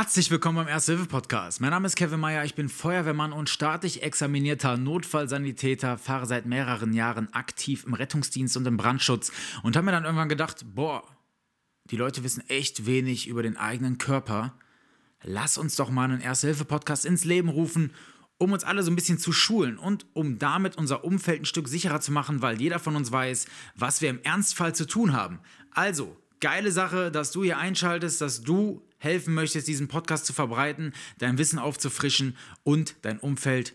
Herzlich willkommen beim Erste-Hilfe-Podcast. Mein Name ist Kevin Meyer, ich bin Feuerwehrmann und staatlich examinierter Notfallsanitäter, fahre seit mehreren Jahren aktiv im Rettungsdienst und im Brandschutz und habe mir dann irgendwann gedacht, boah, die Leute wissen echt wenig über den eigenen Körper. Lass uns doch mal einen Erste-Hilfe-Podcast ins Leben rufen, um uns alle so ein bisschen zu schulen und um damit unser Umfeld ein Stück sicherer zu machen, weil jeder von uns weiß, was wir im Ernstfall zu tun haben. Also, geile Sache, dass du hier einschaltest, dass du helfen möchtest, diesen Podcast zu verbreiten, dein Wissen aufzufrischen und dein Umfeld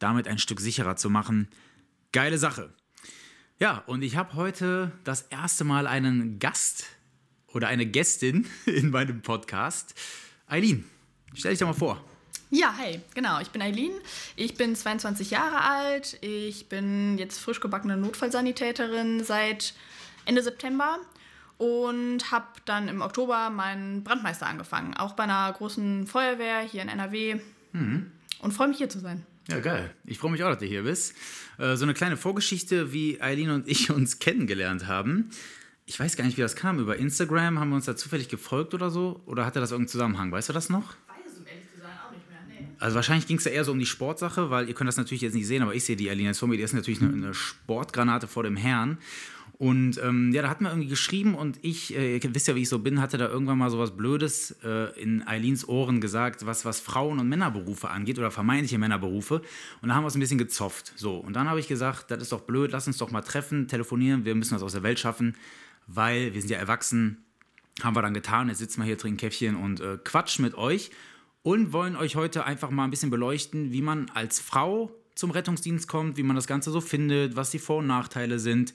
damit ein Stück sicherer zu machen. Geile Sache. Ja, und ich habe heute das erste Mal einen Gast oder eine Gästin in meinem Podcast. Eileen, stell dich doch mal vor. Ja, hey, genau. Ich bin Eileen. Ich bin 22 Jahre alt. Ich bin jetzt frisch gebackene Notfallsanitäterin seit Ende September und habe dann im Oktober meinen Brandmeister angefangen, auch bei einer großen Feuerwehr hier in NRW mhm. und freue mich hier zu sein. Ja, geil. Ich freue mich auch, dass du hier bist. Äh, so eine kleine Vorgeschichte, wie Eileen und ich uns kennengelernt haben. Ich weiß gar nicht, wie das kam. Über Instagram haben wir uns da zufällig gefolgt oder so? Oder hatte das irgendeinen Zusammenhang? Weißt du das noch? Weiß es, um ehrlich zu sein, auch nicht mehr. Nee. Also wahrscheinlich ging es ja eher so um die Sportsache, weil ihr könnt das natürlich jetzt nicht sehen, aber ich sehe die Eileen jetzt vor mir. Die ist natürlich eine, eine Sportgranate vor dem Herrn. Und ähm, ja, da hat man irgendwie geschrieben und ich, äh, ihr wisst ja, wie ich so bin, hatte da irgendwann mal so was Blödes äh, in Eileens Ohren gesagt, was, was Frauen- und Männerberufe angeht oder vermeintliche Männerberufe. Und da haben wir uns ein bisschen gezopft. So, und dann habe ich gesagt, das ist doch blöd, lass uns doch mal treffen, telefonieren, wir müssen das aus der Welt schaffen, weil wir sind ja erwachsen. Haben wir dann getan, jetzt sitzen wir hier, trinken Käffchen und äh, quatschen mit euch und wollen euch heute einfach mal ein bisschen beleuchten, wie man als Frau zum Rettungsdienst kommt, wie man das Ganze so findet, was die Vor- und Nachteile sind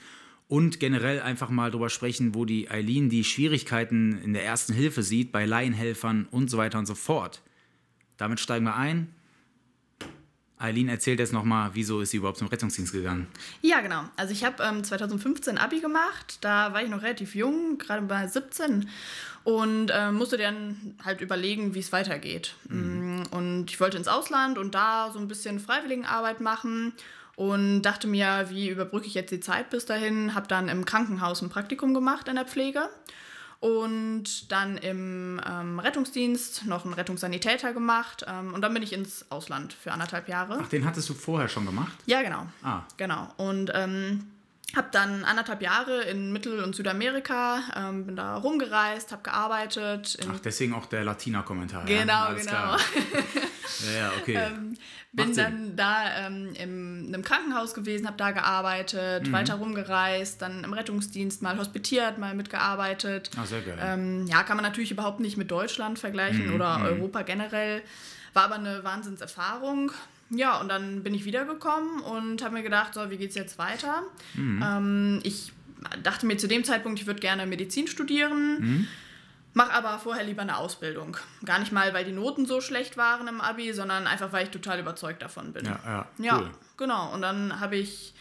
und generell einfach mal drüber sprechen, wo die Eileen die Schwierigkeiten in der ersten Hilfe sieht, bei Laienhelfern und so weiter und so fort. Damit steigen wir ein. Eileen erzählt jetzt nochmal, wieso ist sie überhaupt zum Rettungsdienst gegangen? Ja, genau. Also ich habe ähm, 2015 Abi gemacht, da war ich noch relativ jung, gerade bei 17 und äh, musste dann halt überlegen, wie es weitergeht. Mhm. Mm, und ich wollte ins Ausland und da so ein bisschen Freiwilligenarbeit machen und dachte mir, wie überbrücke ich jetzt die Zeit bis dahin. Habe dann im Krankenhaus ein Praktikum gemacht in der Pflege und dann im ähm, Rettungsdienst noch einen Rettungssanitäter gemacht ähm, und dann bin ich ins Ausland für anderthalb Jahre. Ach, den hattest du vorher schon gemacht? Ja, genau. Ah. Genau. Und ähm, habe dann anderthalb Jahre in Mittel- und Südamerika, ähm, bin da rumgereist, habe gearbeitet. Ach, deswegen auch der Latina-Kommentar. Genau, ja? genau. ja, ja, okay. ähm, bin dann da ähm, im, in einem Krankenhaus gewesen, habe da gearbeitet, mhm. weiter rumgereist, dann im Rettungsdienst mal hospitiert, mal mitgearbeitet. Ah, sehr geil. Ähm, ja, kann man natürlich überhaupt nicht mit Deutschland vergleichen mhm. oder mhm. Europa generell. War aber eine Wahnsinnserfahrung. Ja, und dann bin ich wiedergekommen und habe mir gedacht, so, wie geht es jetzt weiter? Mhm. Ähm, ich dachte mir zu dem Zeitpunkt, ich würde gerne Medizin studieren. Mach aber vorher lieber eine Ausbildung. Gar nicht mal, weil die Noten so schlecht waren im Abi, sondern einfach, weil ich total überzeugt davon bin. Ja, ja. ja cool. genau. Und dann habe ich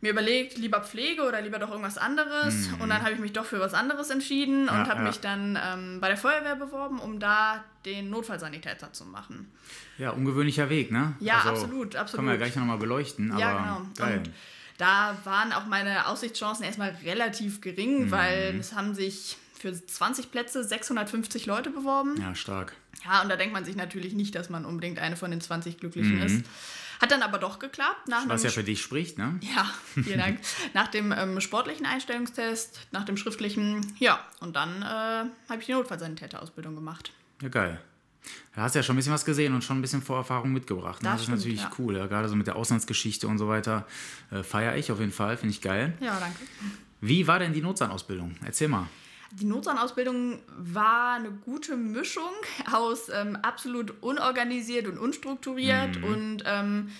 mir überlegt, lieber Pflege oder lieber doch irgendwas anderes. Mhm. Und dann habe ich mich doch für was anderes entschieden ja, und habe ja. mich dann ähm, bei der Feuerwehr beworben, um da den Notfallsanitäter zu machen. Ja, ungewöhnlicher Weg, ne? Ja, also, absolut, absolut. Können wir ja gleich nochmal beleuchten. Aber ja, genau. Geil. Und da waren auch meine Aussichtschancen erstmal relativ gering, mhm. weil es haben sich für 20 Plätze 650 Leute beworben. Ja, stark. Ja, und da denkt man sich natürlich nicht, dass man unbedingt eine von den 20 Glücklichen mhm. ist. Hat dann aber doch geklappt. Was ja für dich spricht, ne? Ja, vielen Dank. nach dem ähm, sportlichen Einstellungstest, nach dem schriftlichen, ja. Und dann äh, habe ich die Notfallsanitäterausbildung gemacht. Ja, geil. Da hast du ja schon ein bisschen was gesehen und schon ein bisschen Vorerfahrung mitgebracht. Ne? Das, das ist natürlich ja. cool. Ja? Gerade so mit der Auslandsgeschichte und so weiter äh, feiere ich auf jeden Fall. Finde ich geil. Ja, danke. Wie war denn die Notsanausbildung? Erzähl mal. Die Notsanausbildung war eine gute Mischung aus ähm, absolut unorganisiert und unstrukturiert mhm. und ähm,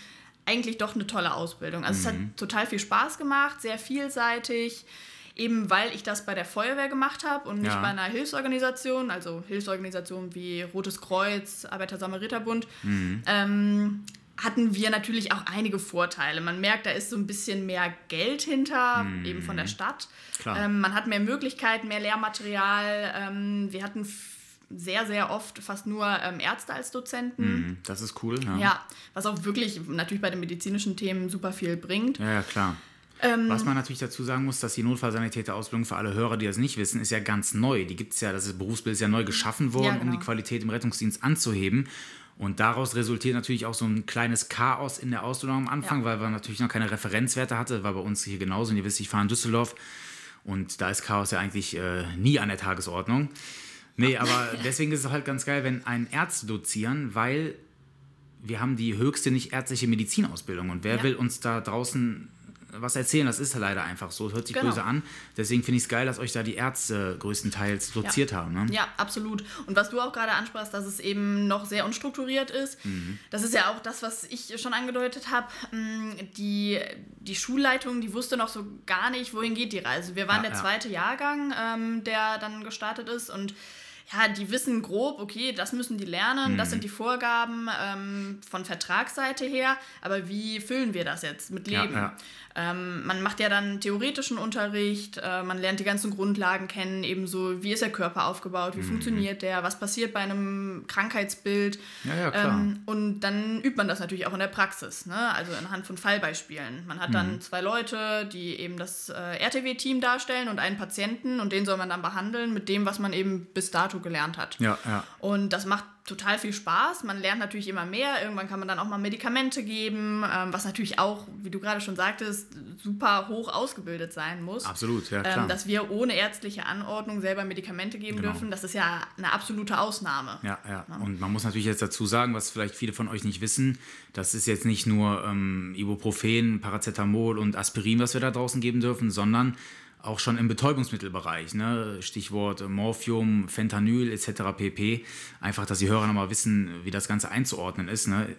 eigentlich doch eine tolle Ausbildung. Also mhm. es hat mhm. total viel Spaß gemacht, sehr vielseitig, eben weil ich das bei der Feuerwehr gemacht habe und nicht ja. bei einer Hilfsorganisation, also Hilfsorganisationen wie Rotes Kreuz, Arbeiter-Samariter-Bund. Mhm. Ähm, hatten wir natürlich auch einige Vorteile. Man merkt, da ist so ein bisschen mehr Geld hinter, mhm. eben von der Stadt. Ähm, man hat mehr Möglichkeiten, mehr Lehrmaterial. Ähm, wir hatten sehr, sehr oft fast nur ähm, Ärzte als Dozenten. Mhm, das ist cool. Ja. ja, was auch wirklich natürlich bei den medizinischen Themen super viel bringt. Ja, ja klar. Ähm, Was man natürlich dazu sagen muss, dass die Notfallsanitäterausbildung für alle Hörer, die das nicht wissen, ist ja ganz neu. Die gibt es ja, das Berufsbild ist ja neu geschaffen worden, ja, genau. um die Qualität im Rettungsdienst anzuheben. Und daraus resultiert natürlich auch so ein kleines Chaos in der Ausbildung am Anfang, ja. weil man natürlich noch keine Referenzwerte hatte. War bei uns hier genauso. Und ihr wisst, ich fahre in Düsseldorf und da ist Chaos ja eigentlich äh, nie an der Tagesordnung. Nee, aber deswegen ist es halt ganz geil, wenn ein Ärzte dozieren, weil wir haben die höchste nicht ärztliche Medizinausbildung. Und wer ja. will uns da draußen was erzählen. Das ist leider einfach so. Hört sich genau. böse an. Deswegen finde ich es geil, dass euch da die Ärzte größtenteils doziert ja. haben. Ne? Ja, absolut. Und was du auch gerade ansprachst, dass es eben noch sehr unstrukturiert ist, mhm. das ist ja auch das, was ich schon angedeutet habe. Mm, die, die Schulleitung, die wusste noch so gar nicht, wohin geht die Reise. Wir waren ja, der zweite Jahrgang, ähm, der dann gestartet ist und ja, die wissen grob, okay, das müssen die lernen, mhm. das sind die Vorgaben ähm, von Vertragsseite her, aber wie füllen wir das jetzt mit Leben? Ja, ja. Ähm, man macht ja dann theoretischen Unterricht, äh, man lernt die ganzen Grundlagen kennen, ebenso wie ist der Körper aufgebaut, wie mhm. funktioniert der, was passiert bei einem Krankheitsbild. Ja. Ähm, und dann übt man das natürlich auch in der Praxis, ne? also anhand von Fallbeispielen. Man hat dann mhm. zwei Leute, die eben das äh, RTW-Team darstellen und einen Patienten und den soll man dann behandeln mit dem, was man eben bis dato gelernt hat. Ja, ja. Und das macht total viel Spaß. Man lernt natürlich immer mehr. Irgendwann kann man dann auch mal Medikamente geben, ähm, was natürlich auch, wie du gerade schon sagtest, super hoch ausgebildet sein muss. Absolut, ja klar. Ähm, dass wir ohne ärztliche Anordnung selber Medikamente geben genau. dürfen, das ist ja eine absolute Ausnahme. Ja, ja, ja. Und man muss natürlich jetzt dazu sagen, was vielleicht viele von euch nicht wissen, das ist jetzt nicht nur ähm, Ibuprofen, Paracetamol und Aspirin, was wir da draußen geben dürfen, sondern auch schon im Betäubungsmittelbereich, ne? Stichwort Morphium, Fentanyl etc. pp. Einfach, dass die Hörer nochmal wissen, wie das Ganze einzuordnen ist. Ne?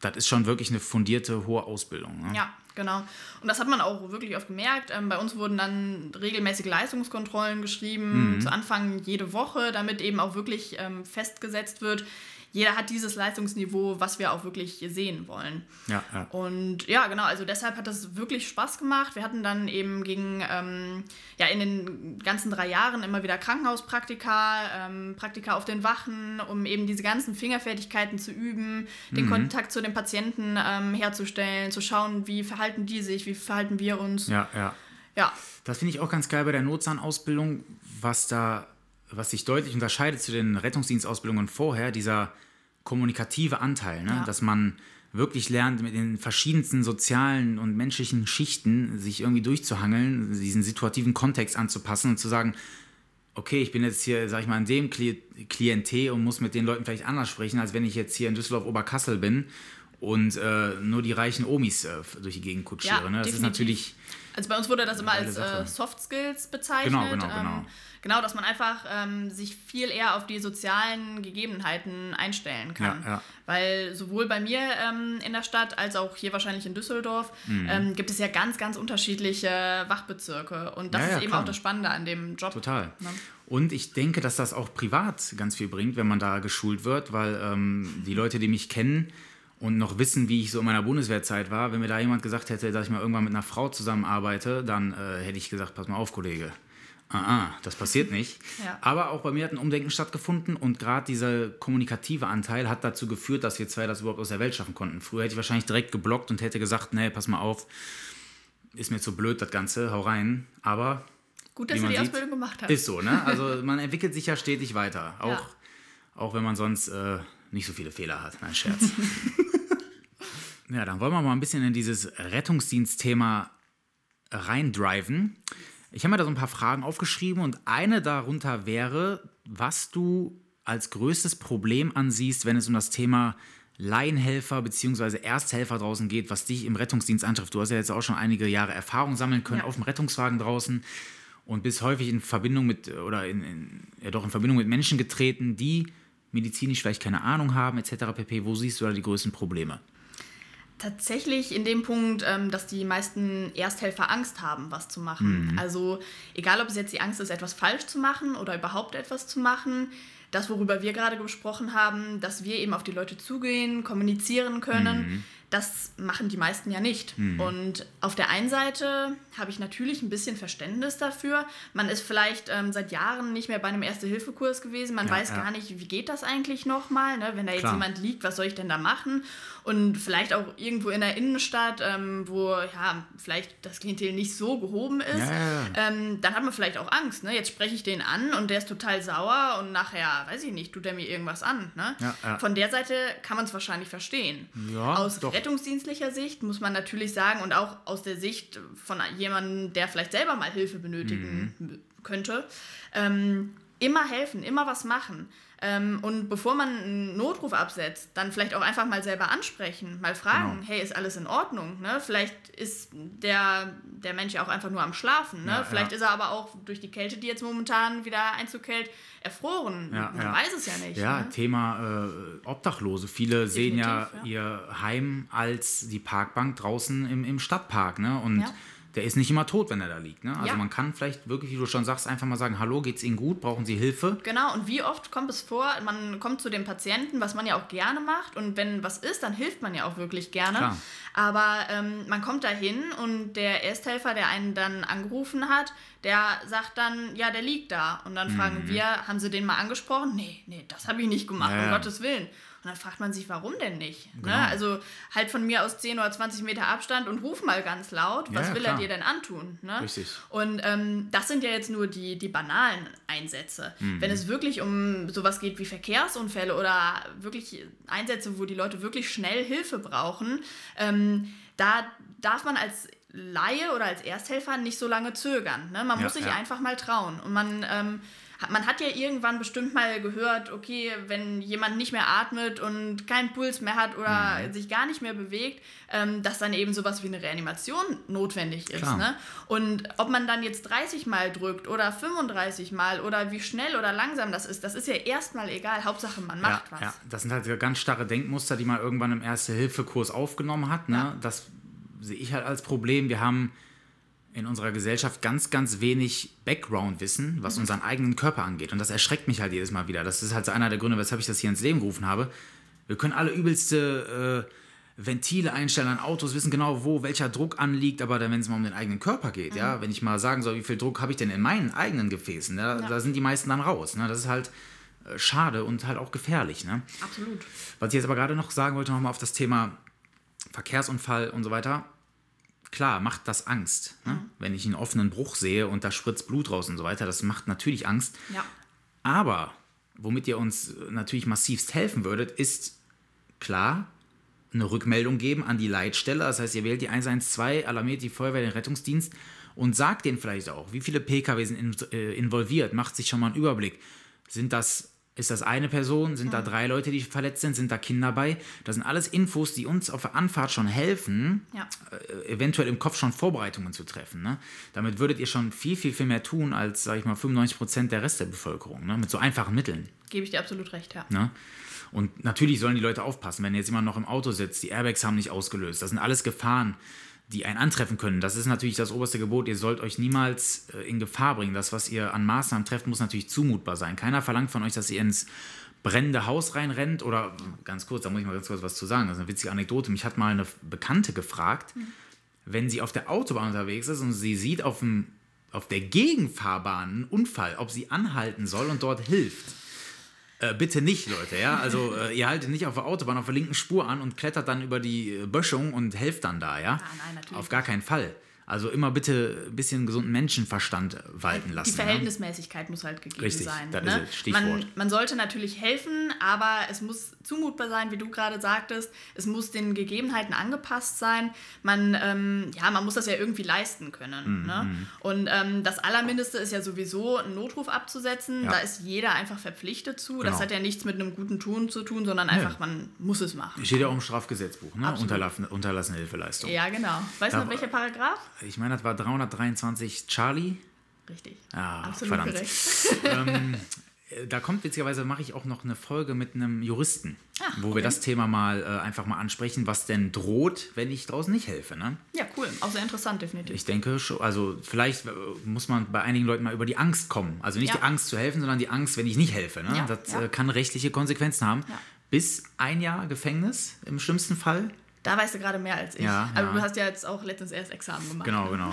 Das ist schon wirklich eine fundierte, hohe Ausbildung. Ne? Ja, genau. Und das hat man auch wirklich oft gemerkt. Ähm, bei uns wurden dann regelmäßige Leistungskontrollen geschrieben, mhm. zu Anfang jede Woche, damit eben auch wirklich ähm, festgesetzt wird, jeder hat dieses Leistungsniveau, was wir auch wirklich sehen wollen. Ja, ja. Und ja, genau, also deshalb hat das wirklich Spaß gemacht. Wir hatten dann eben gegen, ähm, ja, in den ganzen drei Jahren immer wieder Krankenhauspraktika, ähm, Praktika auf den Wachen, um eben diese ganzen Fingerfertigkeiten zu üben, den mhm. Kontakt zu den Patienten ähm, herzustellen, zu schauen, wie verhalten die sich, wie verhalten wir uns. Ja, ja. Ja. Das finde ich auch ganz geil bei der Notzahnausbildung, was da was sich deutlich unterscheidet zu den Rettungsdienstausbildungen vorher, dieser kommunikative Anteil, ne? Ja. dass man wirklich lernt, mit den verschiedensten sozialen und menschlichen Schichten sich irgendwie durchzuhangeln, diesen situativen Kontext anzupassen und zu sagen, okay, ich bin jetzt hier, sag ich mal, in dem Klientel und muss mit den Leuten vielleicht anders sprechen, als wenn ich jetzt hier in Düsseldorf Oberkassel bin und äh, nur die reichen Omis äh, durch die Gegend kutschiere. Ja, ne? Das definitiv. ist natürlich. Also bei uns wurde das immer als äh, Soft Skills bezeichnet. Genau, genau, genau. Ähm, genau, dass man einfach ähm, sich viel eher auf die sozialen Gegebenheiten einstellen kann. Ja, ja. Weil sowohl bei mir ähm, in der Stadt als auch hier wahrscheinlich in Düsseldorf mhm. ähm, gibt es ja ganz, ganz unterschiedliche Wachbezirke. Und das ja, ist eben klar. auch das Spannende an dem Job. Total. Ne? Und ich denke, dass das auch privat ganz viel bringt, wenn man da geschult wird, weil ähm, die Leute, die mich kennen, und noch wissen, wie ich so in meiner Bundeswehrzeit war, wenn mir da jemand gesagt hätte, dass ich mal irgendwann mit einer Frau zusammenarbeite, dann äh, hätte ich gesagt, pass mal auf, Kollege. Ah, ah das passiert nicht. Ja. Aber auch bei mir hat ein Umdenken stattgefunden und gerade dieser kommunikative Anteil hat dazu geführt, dass wir zwei das überhaupt aus der Welt schaffen konnten. Früher hätte ich wahrscheinlich direkt geblockt und hätte gesagt, nee, pass mal auf, ist mir zu blöd das Ganze, hau rein. Aber Gut, dass du die sieht, Ausbildung gemacht hast. Ist so, ne? Also man entwickelt sich ja stetig weiter. Auch, ja. auch wenn man sonst äh, nicht so viele Fehler hat. Nein, Scherz. ja, dann wollen wir mal ein bisschen in dieses Rettungsdienstthema reindriven. Ich habe mir da so ein paar Fragen aufgeschrieben und eine darunter wäre, was du als größtes Problem ansiehst, wenn es um das Thema Laienhelfer bzw. Ersthelfer draußen geht, was dich im Rettungsdienst antrifft. Du hast ja jetzt auch schon einige Jahre Erfahrung sammeln können ja. auf dem Rettungswagen draußen und bist häufig in Verbindung mit oder in, in, ja doch in Verbindung mit Menschen getreten, die medizinisch vielleicht keine Ahnung haben, etc. pp. Wo siehst du da die größten Probleme? Tatsächlich in dem Punkt, ähm, dass die meisten Ersthelfer Angst haben, was zu machen. Mhm. Also egal, ob es jetzt die Angst ist, etwas falsch zu machen oder überhaupt etwas zu machen, das, worüber wir gerade gesprochen haben, dass wir eben auf die Leute zugehen, kommunizieren können, mhm. das machen die meisten ja nicht. Mhm. Und auf der einen Seite habe ich natürlich ein bisschen Verständnis dafür. Man ist vielleicht ähm, seit Jahren nicht mehr bei einem Erste-Hilfe-Kurs gewesen. Man ja, weiß ja. gar nicht, wie geht das eigentlich nochmal. Ne? Wenn da jetzt Klar. jemand liegt, was soll ich denn da machen? Und vielleicht auch irgendwo in der Innenstadt, ähm, wo ja vielleicht das Klientel nicht so gehoben ist, ja, ähm, dann hat man vielleicht auch Angst. Ne? Jetzt spreche ich den an und der ist total sauer und nachher, weiß ich nicht, tut er mir irgendwas an. Ne? Von der Seite kann man es wahrscheinlich verstehen. Aus doch rettungsdienstlicher Sicht muss man natürlich sagen und auch aus der Sicht von jemandem, der vielleicht selber mal Hilfe benötigen mhm. könnte, ähm, immer helfen, immer was machen. Ähm, und bevor man einen Notruf absetzt, dann vielleicht auch einfach mal selber ansprechen, mal fragen, genau. hey, ist alles in Ordnung? Ne? Vielleicht ist der, der Mensch ja auch einfach nur am Schlafen. Ne? Ja, vielleicht ja. ist er aber auch durch die Kälte, die jetzt momentan wieder Einzug hält, erfroren. Ja, man weiß es ja nicht. Ja, ne? Thema äh, Obdachlose. Viele Definitiv, sehen ja, ihr Heim als die Parkbank draußen im, im Stadtpark. Ne? Und der ist nicht immer tot, wenn er da liegt. Ne? Also ja. man kann vielleicht wirklich, wie du schon sagst, einfach mal sagen, hallo, geht's Ihnen gut? Brauchen Sie Hilfe? Genau, und wie oft kommt es vor, man kommt zu dem Patienten, was man ja auch gerne macht und wenn was ist, dann hilft man ja auch wirklich gerne. Klar. Aber ähm, man kommt da hin und der Ersthelfer, der einen dann angerufen hat, der sagt dann, ja, der liegt da. Und dann mhm. fragen wir, haben Sie den mal angesprochen? Nee, nee, das habe ich nicht gemacht, ja, um Gottes Willen. Und dann fragt man sich, warum denn nicht? Ne? Genau. Ne? Also halt von mir aus 10 oder 20 Meter Abstand und ruf mal ganz laut, was ja, will klar. er dir denn antun? Ne? Richtig. Und ähm, das sind ja jetzt nur die, die banalen Einsätze. Mhm. Wenn es wirklich um sowas geht wie Verkehrsunfälle oder wirklich Einsätze, wo die Leute wirklich schnell Hilfe brauchen, ähm, da darf man als Laie oder als Ersthelfer nicht so lange zögern. Ne? Man ja, muss sich ja. einfach mal trauen. Und man ähm, man hat ja irgendwann bestimmt mal gehört, okay, wenn jemand nicht mehr atmet und keinen Puls mehr hat oder mhm. sich gar nicht mehr bewegt, ähm, dass dann eben sowas wie eine Reanimation notwendig ist. Ne? Und ob man dann jetzt 30 Mal drückt oder 35 Mal oder wie schnell oder langsam das ist, das ist ja erstmal egal. Hauptsache, man macht ja, was. Ja. Das sind halt ganz starre Denkmuster, die man irgendwann im Erste-Hilfe-Kurs aufgenommen hat. Ne? Ja. Das sehe ich halt als Problem. Wir haben in unserer Gesellschaft ganz, ganz wenig Background-Wissen, was mhm. unseren eigenen Körper angeht. Und das erschreckt mich halt jedes Mal wieder. Das ist halt so einer der Gründe, weshalb ich das hier ins Leben gerufen habe. Wir können alle übelste äh, Ventile einstellen an Autos, wissen genau, wo welcher Druck anliegt, aber dann, wenn es mal um den eigenen Körper geht, mhm. ja, wenn ich mal sagen soll, wie viel Druck habe ich denn in meinen eigenen Gefäßen, ne, ja. da sind die meisten dann raus. Ne? Das ist halt äh, schade und halt auch gefährlich. Ne? Absolut. Was ich jetzt aber gerade noch sagen wollte, nochmal auf das Thema Verkehrsunfall und so weiter klar, macht das Angst. Ne? Mhm. Wenn ich einen offenen Bruch sehe und da spritzt Blut raus und so weiter, das macht natürlich Angst. Ja. Aber womit ihr uns natürlich massivst helfen würdet, ist klar, eine Rückmeldung geben an die Leitstelle. Das heißt, ihr wählt die 112, alarmiert die Feuerwehr, den Rettungsdienst und sagt denen vielleicht auch, wie viele Pkw sind äh, involviert, macht sich schon mal einen Überblick. Sind das ist das eine Person? Sind mhm. da drei Leute, die verletzt sind? Sind da Kinder bei? Das sind alles Infos, die uns auf der Anfahrt schon helfen, ja. äh, eventuell im Kopf schon Vorbereitungen zu treffen. Ne? Damit würdet ihr schon viel, viel, viel mehr tun als, sag ich mal, 95 Prozent der Rest der Bevölkerung. Ne? Mit so einfachen Mitteln. Gebe ich dir absolut recht, ja. Ne? Und natürlich sollen die Leute aufpassen, wenn jetzt jemand noch im Auto sitzt, die Airbags haben nicht ausgelöst. Das sind alles Gefahren, die einen antreffen können. Das ist natürlich das oberste Gebot. Ihr sollt euch niemals äh, in Gefahr bringen. Das, was ihr an Maßnahmen trefft, muss natürlich zumutbar sein. Keiner verlangt von euch, dass ihr ins brennende Haus reinrennt oder ganz kurz, da muss ich mal ganz kurz was zu sagen. Das ist eine witzige Anekdote. Mich hat mal eine Bekannte gefragt, mhm. wenn sie auf der Autobahn unterwegs ist und sie sieht auf, dem, auf der Gegenfahrbahn einen Unfall, ob sie anhalten soll und dort hilft. Äh, bitte nicht, Leute, ja. Also äh, ihr haltet nicht auf der Autobahn auf der linken Spur an und klettert dann über die äh, Böschung und helft dann da, ja. Ah, nein, natürlich. Auf gar keinen Fall. Also immer bitte ein bisschen gesunden Menschenverstand walten lassen. Die Verhältnismäßigkeit ja? muss halt gegeben Richtig, sein. Das ne? ist Stichwort. Man, man, sollte natürlich helfen, aber es muss zumutbar sein, wie du gerade sagtest. Es muss den Gegebenheiten angepasst sein. Man, ähm, ja, man muss das ja irgendwie leisten können. Mm, ne? Mhm. Und ähm, das Allermindeste ist ja sowieso, einen Notruf abzusetzen. Ja. Da ist jeder einfach verpflichtet zu. Genau. Das hat ja nichts mit einem guten Tun zu tun, sondern einfach, man muss es machen. Steht ja auch im Strafgesetzbuch, ne? Unterlassene, unterlassene Hilfeleistung. Ja, genau. Weißt du noch, welcher Paragraph? Ich meine, das war 323 Charlie. Richtig. Ah, Absolut verdammt. ähm, da kommt witzigerweise, mache ich auch noch eine Folge mit einem Juristen, Ach, wo okay. wir das Thema mal äh, einfach mal ansprechen, was denn droht, wenn ich draußen nicht helfe. Ne? Ja, cool. Auch sehr interessant, definitiv. Ich denke schon, also vielleicht äh, muss man bei einigen Leuten mal über die Angst kommen. Also nicht ja. die Angst zu helfen, sondern die Angst, wenn ich nicht helfe. Ne? Ja, das ja. Äh, kann rechtliche Konsequenzen haben. Bis ein Jahr Gefängnis im schlimmsten Fall Da weißt du gerade mehr als ich. Ja, Aber ja. du hast ja jetzt auch letztens erst Examen gemacht. Genau, genau.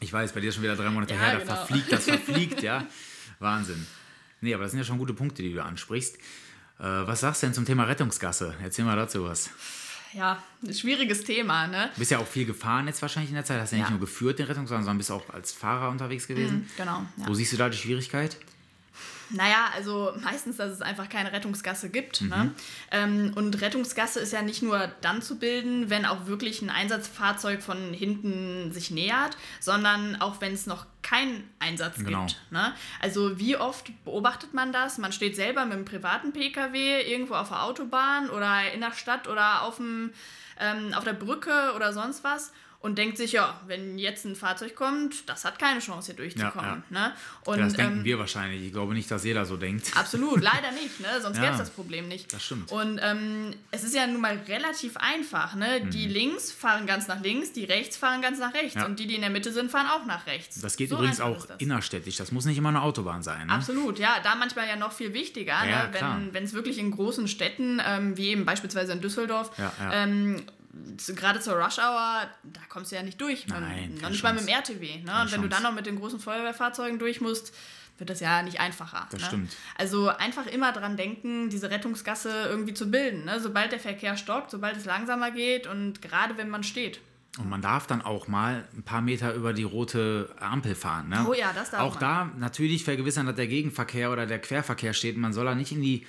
Ich weiß, bei dir ist schon wieder drei Monate Ja, her, da genau. verfliegt, das verfliegt, ja. Wahnsinn. Nee, aber das sind ja schon gute Punkte, die du ansprichst. Äh, was sagst du denn zum Thema Rettungsgasse? Erzähl mal dazu was. Ja, ein schwieriges Thema, ne? Du bist ja auch viel gefahren jetzt wahrscheinlich in der Zeit. Hast ja nicht Ja. nur geführt den Rettungswagen, sondern bist auch als Fahrer unterwegs gewesen. Genau. Ja. Wo siehst du da die Schwierigkeit? Naja, also meistens, dass es einfach keine Rettungsgasse gibt. Mhm. Ne? Ähm, und Rettungsgasse ist ja nicht nur dann zu bilden, wenn auch wirklich ein Einsatzfahrzeug von hinten sich nähert, sondern auch wenn es noch keinen Einsatz Genau. gibt. Ne? Also wie oft beobachtet man das? Man steht selber mit einem privaten Pkw irgendwo auf der Autobahn oder in der Stadt oder auf, dem, ähm, auf der Brücke oder sonst was. Und denkt sich, ja, wenn jetzt ein Fahrzeug kommt, das hat keine Chance hier durchzukommen. Ne? Und, Ja, das denken ähm, wir wahrscheinlich. Ich glaube nicht, dass jeder so denkt. Absolut, leider nicht, ne? sonst Ja. gäbe es das Problem nicht. Das stimmt. Und ähm, es ist ja nun mal relativ einfach. Ne? Die links fahren ganz nach links, die rechts fahren ganz nach rechts Mhm. Ja. und die, die in der Mitte sind, fahren auch nach rechts. Das geht So übrigens auch das. innerstädtisch. Das muss nicht immer eine Autobahn sein. Ne? Absolut, ja, da manchmal ja noch viel wichtiger, Ja, ne? wenn wenn es wirklich in großen Städten, ähm, wie eben beispielsweise in Düsseldorf, Gerade zur Rush Hour, da kommst du ja nicht durch. Man- Nein, noch keine nicht mal mit dem RTW. Ne? Keine Und wenn du Chance. dann noch mit den großen Feuerwehrfahrzeugen durch musst, wird das ja nicht einfacher. Das ne? stimmt. Also einfach immer dran denken, diese Rettungsgasse irgendwie zu bilden. Ne? Sobald der Verkehr stockt, sobald es langsamer geht und gerade wenn man steht. Und man darf dann auch mal ein paar Meter über die rote Ampel fahren. Ne? Oh ja, das darf Auch man. da natürlich vergewissern, dass der Gegenverkehr oder der Querverkehr steht. Man soll da nicht in die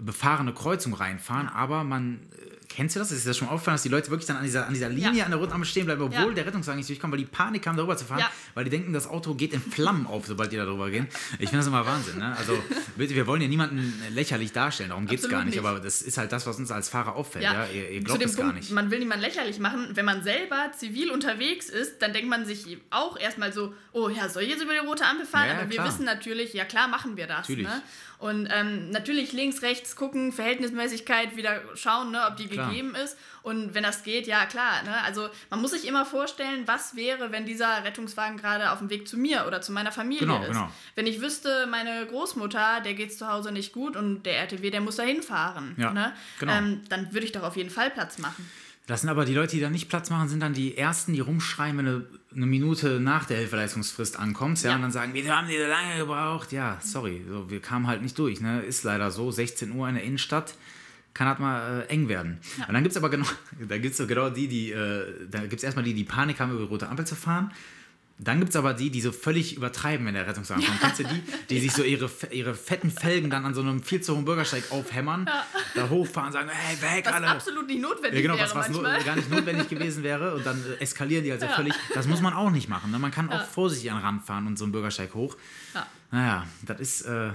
befahrene Kreuzung reinfahren, aber man. Kennst du das? Ist das schon aufgefallen, dass die Leute wirklich dann an dieser, an dieser Linie Ja. an der roten Ampel stehen bleiben, obwohl Ja. der Rettungswagen nicht durchkommt, weil die Panik haben, darüber zu fahren, Ja. weil die denken, das Auto geht in Flammen auf, sobald die da drüber gehen. Ich finde das immer Wahnsinn. Ne? Also, bitte, wir wollen ja niemanden lächerlich darstellen, darum geht es gar nicht, nicht. aber das ist halt das, was uns als Fahrer auffällt. Ja. Ihr, ihr glaubt es gar nicht. man will niemanden lächerlich machen. Wenn man selber zivil unterwegs ist, dann denkt man sich auch erstmal so, oh ja, soll ich jetzt über die rote Ampel fahren? Aber wir klar. wissen natürlich, ja klar machen wir das. Natürlich. Ne? Und ähm, natürlich links, rechts gucken, Verhältnismäßigkeit wieder schauen, ne, ob die Klar. gegeben ist. Und wenn das geht, ja klar. Ne? Also man muss sich immer vorstellen, was wäre, wenn dieser Rettungswagen gerade auf dem Weg zu mir oder zu meiner Familie Genau, ist. genau. Wenn ich wüsste, meine Großmutter, der geht zu Hause nicht gut und der RTW, der muss da hinfahren. Ja, ne? genau. ähm, dann würde ich doch auf jeden Fall Platz machen. Das sind aber die Leute, die da nicht Platz machen, sind dann die Ersten, die rumschreien, wenn du eine Minute nach der Hilfeleistungsfrist ankommst, ja, Ja. und dann sagen, wir haben die so lange gebraucht. Ja, sorry, so, wir kamen halt nicht durch. Ne? Ist leider so, 16 Uhr in der Innenstadt kann halt mal äh, eng werden. Und dann gibt es aber genau, da gibt es so genau die, die, äh, da gibt es erstmal die, die Panik haben, über die rote Ampel zu fahren. Dann gibt es aber die, die so völlig übertreiben, wenn der Rettungswagen kommt. Kennst du die? Die sich so ihre, ihre fetten Felgen dann an so einem viel zu hohen Bürgersteig aufhämmern, da hochfahren und sagen, hey, weg Was alle. absolut nicht notwendig Ja, genau, was, was manchmal. gar nicht notwendig gewesen wäre und dann äh, eskalieren die also völlig. Das muss man auch nicht machen. Ne? Man kann auch vorsichtig an den Rand fahren und so einen Bürgersteig hoch. Ja. Naja, das ist. Äh,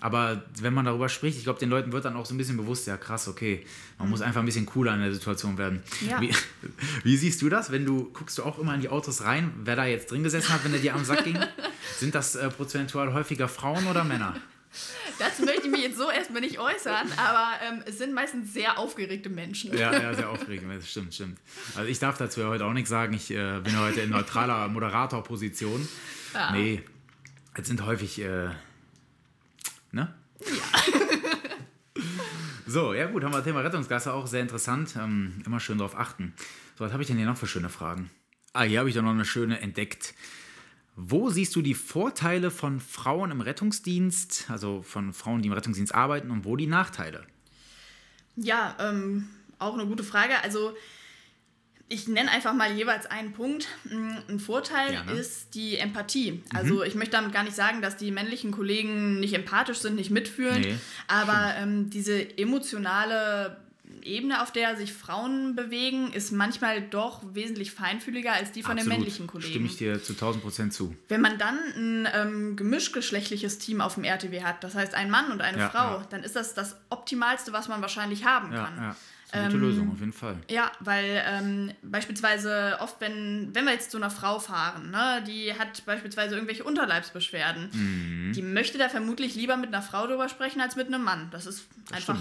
aber wenn man darüber spricht, ich glaube, den Leuten wird dann auch so ein bisschen bewusst, ja krass, okay, man muss einfach ein bisschen cooler in der Situation werden. Mhm. Ja. Wie, wie siehst du das? Wenn du guckst du auch immer in die Autos rein, wer da jetzt drin gesessen hat, wenn der dir am Sack ging? Sind das äh, prozentual häufiger Frauen oder Männer? Dazu möchte ich mich jetzt so erstmal nicht äußern, aber ähm, es sind meistens sehr aufgeregte Menschen. Ja, ja, sehr aufregend. Das stimmt, stimmt. Also ich darf dazu ja heute auch nichts sagen. Ich äh, bin heute in neutraler Moderatorposition. Ja. Nee, es sind häufig, äh, ne? so, ja gut, haben wir Thema Rettungsgasse auch sehr interessant. Ähm, immer schön darauf achten. So, was habe ich denn hier noch für schöne Fragen? Ah, hier habe ich doch noch eine schöne entdeckt. Wo siehst du die Vorteile von Frauen im Rettungsdienst, also von Frauen, die im Rettungsdienst arbeiten, und wo die Nachteile? Ja, ähm, auch eine gute Frage. Also ich nenne einfach mal jeweils einen Punkt. Mm, Ein Vorteil Gerne. ist die Empathie. Also ich möchte damit gar nicht sagen, dass die männlichen Kollegen nicht empathisch sind, nicht mitfühlen, Nee, aber ähm, diese emotionale Ebene, auf der sich Frauen bewegen, ist manchmal doch wesentlich feinfühliger als die von den Absolut. männlichen Kollegen. Stimme ich dir zu 1000 Prozent zu. Wenn man dann ein ähm, gemischgeschlechtliches Team auf dem RTW hat, das heißt ein Mann und eine Ja, Frau, ja. dann ist das das Optimalste, was man wahrscheinlich haben Ja, kann. Das eine gute Ähm, Lösung, auf jeden Fall. Ja, weil ähm, beispielsweise oft, wenn, wenn wir jetzt zu einer Frau fahren, ne, die hat beispielsweise irgendwelche Unterleibsbeschwerden, Mhm. die möchte da vermutlich lieber mit einer Frau drüber sprechen als mit einem Mann. Das ist einfach,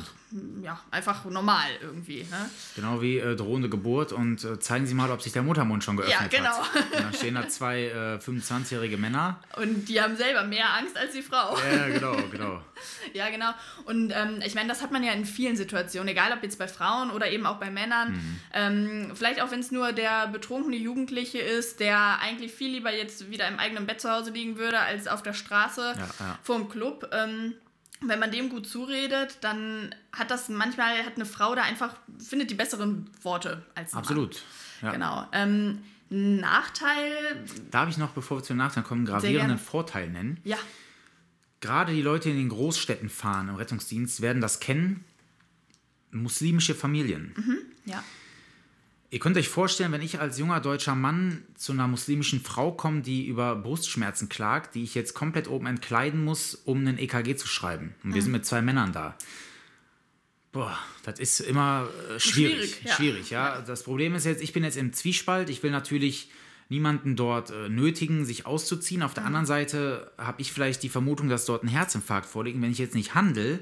ja, einfach normal irgendwie. Ne? Genau wie äh, drohende Geburt und äh, zeigen Sie mal, ob sich der Muttermund schon geöffnet Ja, genau. hat. Und dann stehen da zwei äh, 25-jährige Männer. Und die haben selber mehr Angst als die Frau. Ja, genau, genau. Ja, genau. Und ähm, ich meine, das hat man ja in vielen Situationen, egal ob jetzt bei Frauen Frauen oder eben auch bei Männern. Mhm. Ähm, vielleicht auch, wenn es nur der betrunkene Jugendliche ist, der eigentlich viel lieber jetzt wieder im eigenen Bett zu Hause liegen würde, als auf der Straße Ja, ja. vor dem Club. Ähm, wenn man dem gut zuredet, dann hat das manchmal, hat eine Frau da einfach, findet die besseren Worte als ein Mann. Absolut. Ja. Genau. Ähm, Nachteil, Darf ich noch, bevor wir zu den Nachteilen kommen, einen gravierenden. Vorteil nennen? ja, Gerade die Leute, die in den Großstädten fahren im Rettungsdienst, werden das kennen. Muslimische Familien. ja, Ihr könnt euch vorstellen, wenn ich als junger deutscher Mann zu einer muslimischen Frau komme, die über Brustschmerzen klagt, die ich jetzt komplett oben entkleiden muss, um einen EKG zu schreiben. Und wir sind mit zwei Männern da. Boah, das ist immer äh, schwierig. Schwierig, ja. Schwierig, ja. Das Problem ist jetzt, ich bin jetzt im Zwiespalt. Ich will natürlich niemanden dort äh, nötigen, sich auszuziehen. Auf der anderen Seite habe ich vielleicht die Vermutung, dass dort ein Herzinfarkt vorliegt. Wenn ich jetzt nicht handle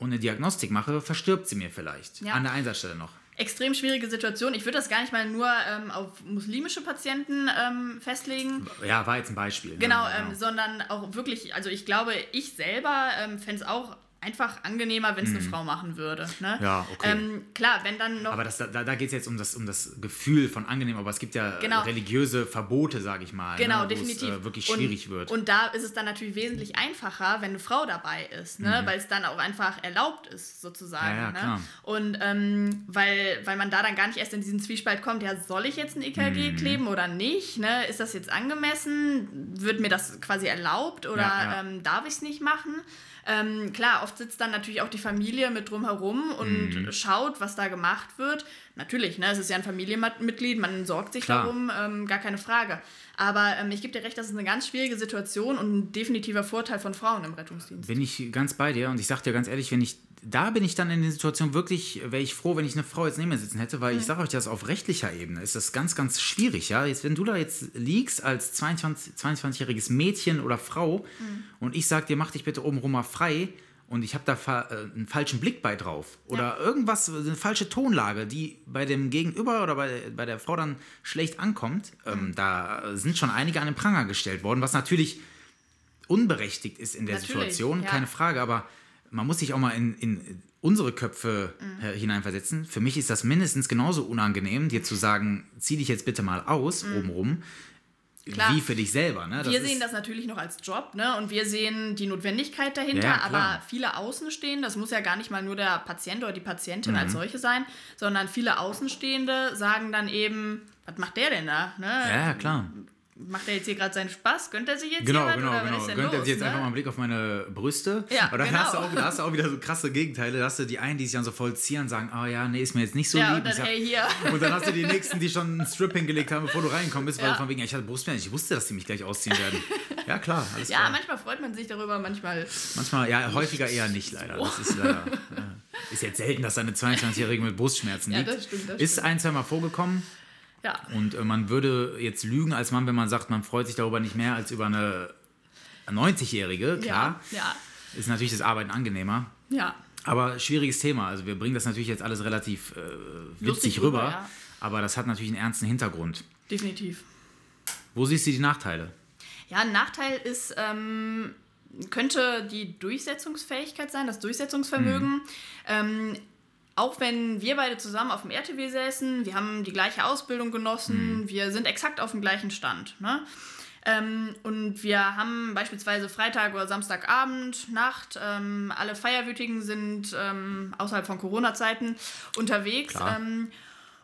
und eine Diagnostik mache, verstirbt sie mir vielleicht. Ja. An der Einsatzstelle noch. extrem schwierige Situation. Ich würde das gar nicht mal nur ähm, auf muslimische Patienten ähm, festlegen. Ja, war jetzt ein Beispiel. ne? Genau, Ja. ähm, sondern auch wirklich, also ich glaube, ich selber ähm, fände es auch einfach angenehmer, wenn es eine Frau machen würde. Ne? Mhm. Ja, okay. Ähm, klar, wenn dann noch. Aber das, da, da geht es jetzt um das, um das Gefühl von angenehm, aber es gibt ja Genau. religiöse Verbote, sage ich mal. Genau, ne, definitiv. Es, äh, wirklich und, schwierig wird. Und da ist es dann natürlich wesentlich einfacher, wenn eine Frau dabei ist, ne? weil es dann auch einfach erlaubt ist, sozusagen. Mhm. Ja, ja, ne? klar. Und ähm, weil, weil man da dann gar nicht erst in diesen Zwiespalt kommt, ja, soll ich jetzt ein EKG Mhm. kleben oder nicht? Ne? Ist das jetzt angemessen? Wird mir das quasi erlaubt oder Ja, ja. Ähm, darf ich es nicht machen? Ähm, klar, oft sitzt dann natürlich auch die Familie mit drumherum und Mhm. schaut, was da gemacht wird. Natürlich, ne, es ist ja ein Familienmitglied, man sorgt sich Klar. darum, ähm, gar keine Frage. Aber ähm, ich gebe dir recht, das ist eine ganz schwierige Situation und ein definitiver Vorteil von Frauen im Rettungsdienst. bin ich ganz bei dir und ich sag dir ganz ehrlich, wenn ich da bin ich dann in der Situation wirklich, wäre ich froh, wenn ich eine Frau jetzt neben mir sitzen hätte, weil ich sage euch das auf rechtlicher Ebene ist das ganz, ganz schwierig, ja. Jetzt, wenn du da jetzt liegst als 22, 22-jähriges Mädchen oder Frau und ich sag dir, mach dich bitte obenrum mal frei und ich habe da fa äh, einen falschen Blick bei drauf oder irgendwas, eine falsche Tonlage, die bei dem Gegenüber oder bei, bei der Frau dann schlecht ankommt, ähm, da sind schon einige an den Pranger gestellt worden, was natürlich unberechtigt ist in der Natürlich, Situation, ja. keine Frage, aber man muss sich auch mal in, in unsere Köpfe Mhm. äh, hineinversetzen. Für mich ist das mindestens genauso unangenehm, dir zu sagen, zieh dich jetzt bitte mal aus, obenrum, Mhm. Klar. wie für dich selber. Ne? wir sehen das natürlich noch als Job, ne? Und wir sehen die Notwendigkeit dahinter, Ja, aber viele Außenstehende, das muss ja gar nicht mal nur der Patient oder die Patientin Mhm. als solche sein, sondern viele Außenstehende sagen dann eben, was macht der denn da? Ne? Ja, klar. Macht er jetzt hier gerade seinen Spaß? Gönnt er sich jetzt Genau, was, genau, oder genau. Gönnt er los, sich jetzt ne? einfach mal einen Blick auf meine Brüste? Ja, Und dann genau. hast, du auch, da hast du auch wieder so krasse Gegenteile. Da hast du die einen, die sich dann so voll zieren, sagen, oh ja, nee, ist mir jetzt nicht so Ja, lieb. und dann, Ich sag- ey, hier. Und dann hast du die nächsten, die schon einen Strip hingelegt haben, bevor du reingekommen bist, weil Ja. von wegen, ja, ich hatte Brustschmerzen, ich wusste, dass die mich gleich ausziehen werden. Ja, klar, alles Ja, klar. manchmal freut man sich darüber, manchmal. Manchmal, ja, häufiger eher nicht, leider. Das ist leider. Ist jetzt selten, dass eine 22-Jährige mit Brustschmerzen Ja, liegt. das stimmt, das ist stimmt. ein, zwei Mal vorgekommen. Ja. Und äh, man würde jetzt lügen als Mann, wenn man sagt, man freut sich darüber nicht mehr als über eine 90-Jährige, klar. Ja, Ist natürlich das Arbeiten angenehmer. ja. ja. Aber schwieriges Thema. Also wir bringen das natürlich jetzt alles relativ äh, witzig Lustig rüber. rüber, ja. Aber das hat natürlich einen ernsten Hintergrund. Definitiv. Wo siehst du die Nachteile? Ja, ein Nachteil ist, ähm, könnte die Durchsetzungsfähigkeit sein, das Durchsetzungsvermögen. Ähm, auch wenn wir beide zusammen auf dem RTW säßen, wir haben die gleiche Ausbildung genossen, wir sind exakt auf dem gleichen Stand. Ne? Ähm, und wir haben beispielsweise Freitag oder Samstagabend, Nacht, ähm, alle Feierwütigen sind ähm, außerhalb von Corona-Zeiten unterwegs. Ähm,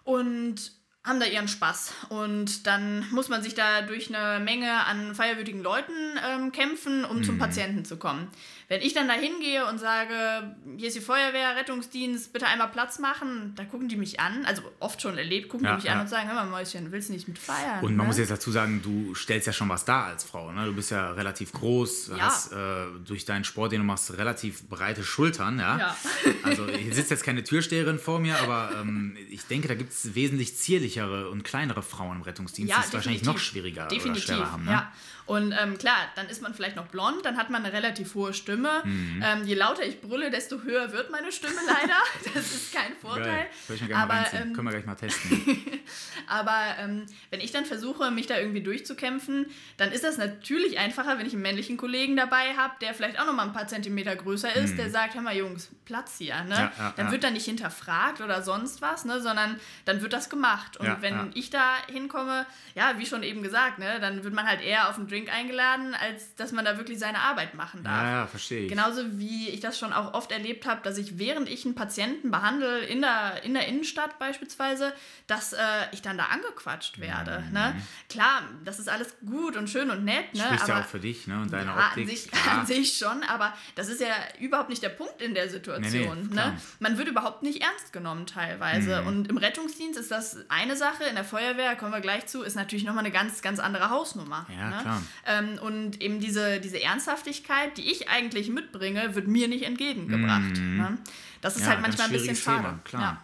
und haben da ihren Spaß. Und dann muss man sich da durch eine Menge an feierwütigen Leuten ähm, kämpfen, um Mhm. zum Patienten zu kommen. Wenn ich dann da hingehe und sage, hier ist die Feuerwehr, Rettungsdienst, bitte einmal Platz machen, da gucken die mich an, also oft schon erlebt, gucken Ja, die mich an ja. und sagen, hör mal Mäuschen, willst du nicht mit feiern? Und man ne? muss jetzt dazu sagen, du stellst ja schon was dar als Frau. Ne? Du bist ja relativ groß, Ja. hast äh, durch deinen Sport, den du machst, relativ breite Schultern. Ja? Also hier sitzt jetzt keine Türsteherin vor mir, aber ähm, ich denke, da gibt es wesentlich zierlichere und kleinere Frauen im Rettungsdienst, Ja, die es wahrscheinlich noch schwieriger Definitiv, oder schwerer haben. Ne? ja. Und ähm, klar, dann ist man vielleicht noch blond, dann hat man eine relativ hohe Stimme. Mhm. Ähm, je lauter ich brülle, desto höher wird meine Stimme leider. Das ist kein Vorteil. Aber, ähm, Können wir gleich mal testen. Aber ähm, wenn ich dann versuche, mich da irgendwie durchzukämpfen, dann ist das natürlich einfacher, wenn ich einen männlichen Kollegen dabei habe, der vielleicht auch noch mal ein paar Zentimeter größer ist, der sagt, hör mal Jungs, Platz hier. Ne? Mhm. Ja, ja, dann ja. wird da nicht hinterfragt oder sonst was, ne? sondern dann wird das gemacht. Und wenn ich da hinkomme, ja, wie schon eben gesagt, ne? dann wird man halt eher auf einen Drink eingeladen, als dass man da wirklich seine Arbeit machen darf. ja, ja, verstehe ich. Genauso wie ich das schon auch oft erlebt habe, dass ich, während ich einen Patienten behandle, in der, in der Innenstadt beispielsweise, dass äh, ich dann da angequatscht werde. Ne? Klar, das ist alles gut und schön und nett, ne? Mhm. Spricht ja auch für dich ne? und deine ja, Optik. an sich, klar. an sich schon, aber das ist ja überhaupt nicht der Punkt in der Situation. Nee, nee, ne? Man wird überhaupt nicht ernst genommen teilweise. Mhm. Und im Rettungsdienst ist das eine Sache, in der Feuerwehr, kommen wir gleich zu, ist natürlich nochmal eine ganz, ganz andere Hausnummer. Ja, ne? klar. Ähm, und eben diese, diese Ernsthaftigkeit, die ich eigentlich mitbringe, wird mir nicht entgegengebracht. Ne? Das ist. Ja, halt manchmal ein bisschen schade. Thema, klar. Ja.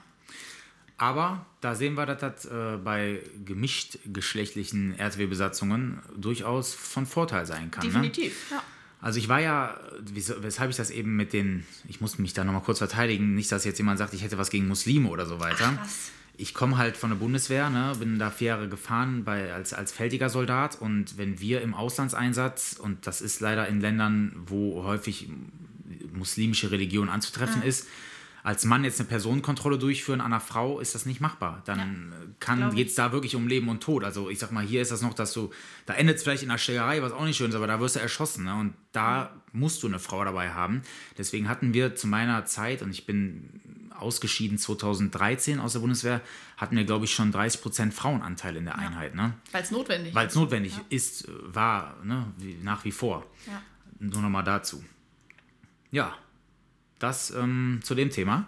Aber da sehen wir, dass das äh, bei gemischt geschlechtlichen RTW-Besatzungen durchaus von Vorteil sein kann. Ne? Definitiv. Ja. Also ich war ja, weshalb ich das eben mit den, ich muss mich da nochmal kurz verteidigen, nicht, dass jetzt jemand sagt, ich hätte was gegen Muslime oder so weiter. krass. Ich komme halt von der Bundeswehr, ne, bin da vier Jahre gefahren bei, als, als feldiger Soldat und wenn wir im Auslandseinsatz, und das ist leider in Ländern, wo häufig muslimische Religion anzutreffen ist, als Mann jetzt eine Personenkontrolle durchführen an einer Frau, ist das nicht machbar. Dann ich. geht es da wirklich um Leben und Tod. Also ich sag mal, hier ist das noch, dass du, da endet es vielleicht in einer Schlägerei, was auch nicht schön ist, aber da wirst du erschossen. Ne? Und da musst du eine Frau dabei haben. Deswegen hatten wir zu meiner Zeit, und ich bin ausgeschieden 2013 aus der Bundeswehr, hatten wir, glaube ich, schon 30% Frauenanteil in der Einheit. Ne? Weil es notwendig Weil es notwendig ist, äh, war, ne? wie, nach wie vor. Ja. Nur nochmal dazu. Ja, das ähm, zu dem Thema.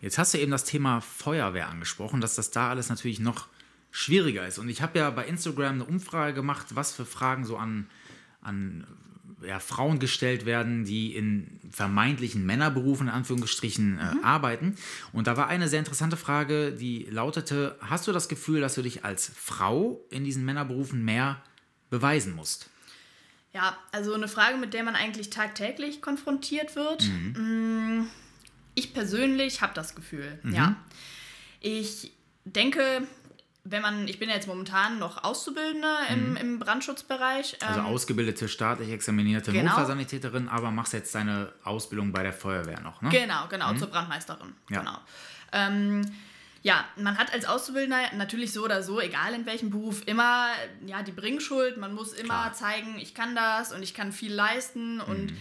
Jetzt hast du eben das Thema Feuerwehr angesprochen, dass das da alles natürlich noch schwieriger ist. Und ich habe ja bei Instagram eine Umfrage gemacht, was für Fragen so an, an ja, Frauen gestellt werden, die in vermeintlichen Männerberufen, in Anführungsstrichen, äh, arbeiten. Und da war eine sehr interessante Frage, die lautete, hast du das Gefühl, dass du dich als Frau in diesen Männerberufen mehr beweisen musst? Ja, also eine Frage, mit der man eigentlich tagtäglich konfrontiert wird. Mm, Ich persönlich habe das Gefühl, ja. Ich denke, wenn man, ich bin ja jetzt momentan noch Auszubildende im, im Brandschutzbereich. Also ähm, ausgebildete, staatlich examinierte Genau. Notfallsanitäterin, aber machst jetzt deine Ausbildung bei der Feuerwehr noch, ne? Genau, genau, zur Brandmeisterin. Ja. Genau. Ähm, ja, man hat als Auszubildender natürlich so oder so, egal in welchem Beruf, immer ja, die Bringschuld. Man muss immer Klar. zeigen, ich kann das und ich kann viel leisten und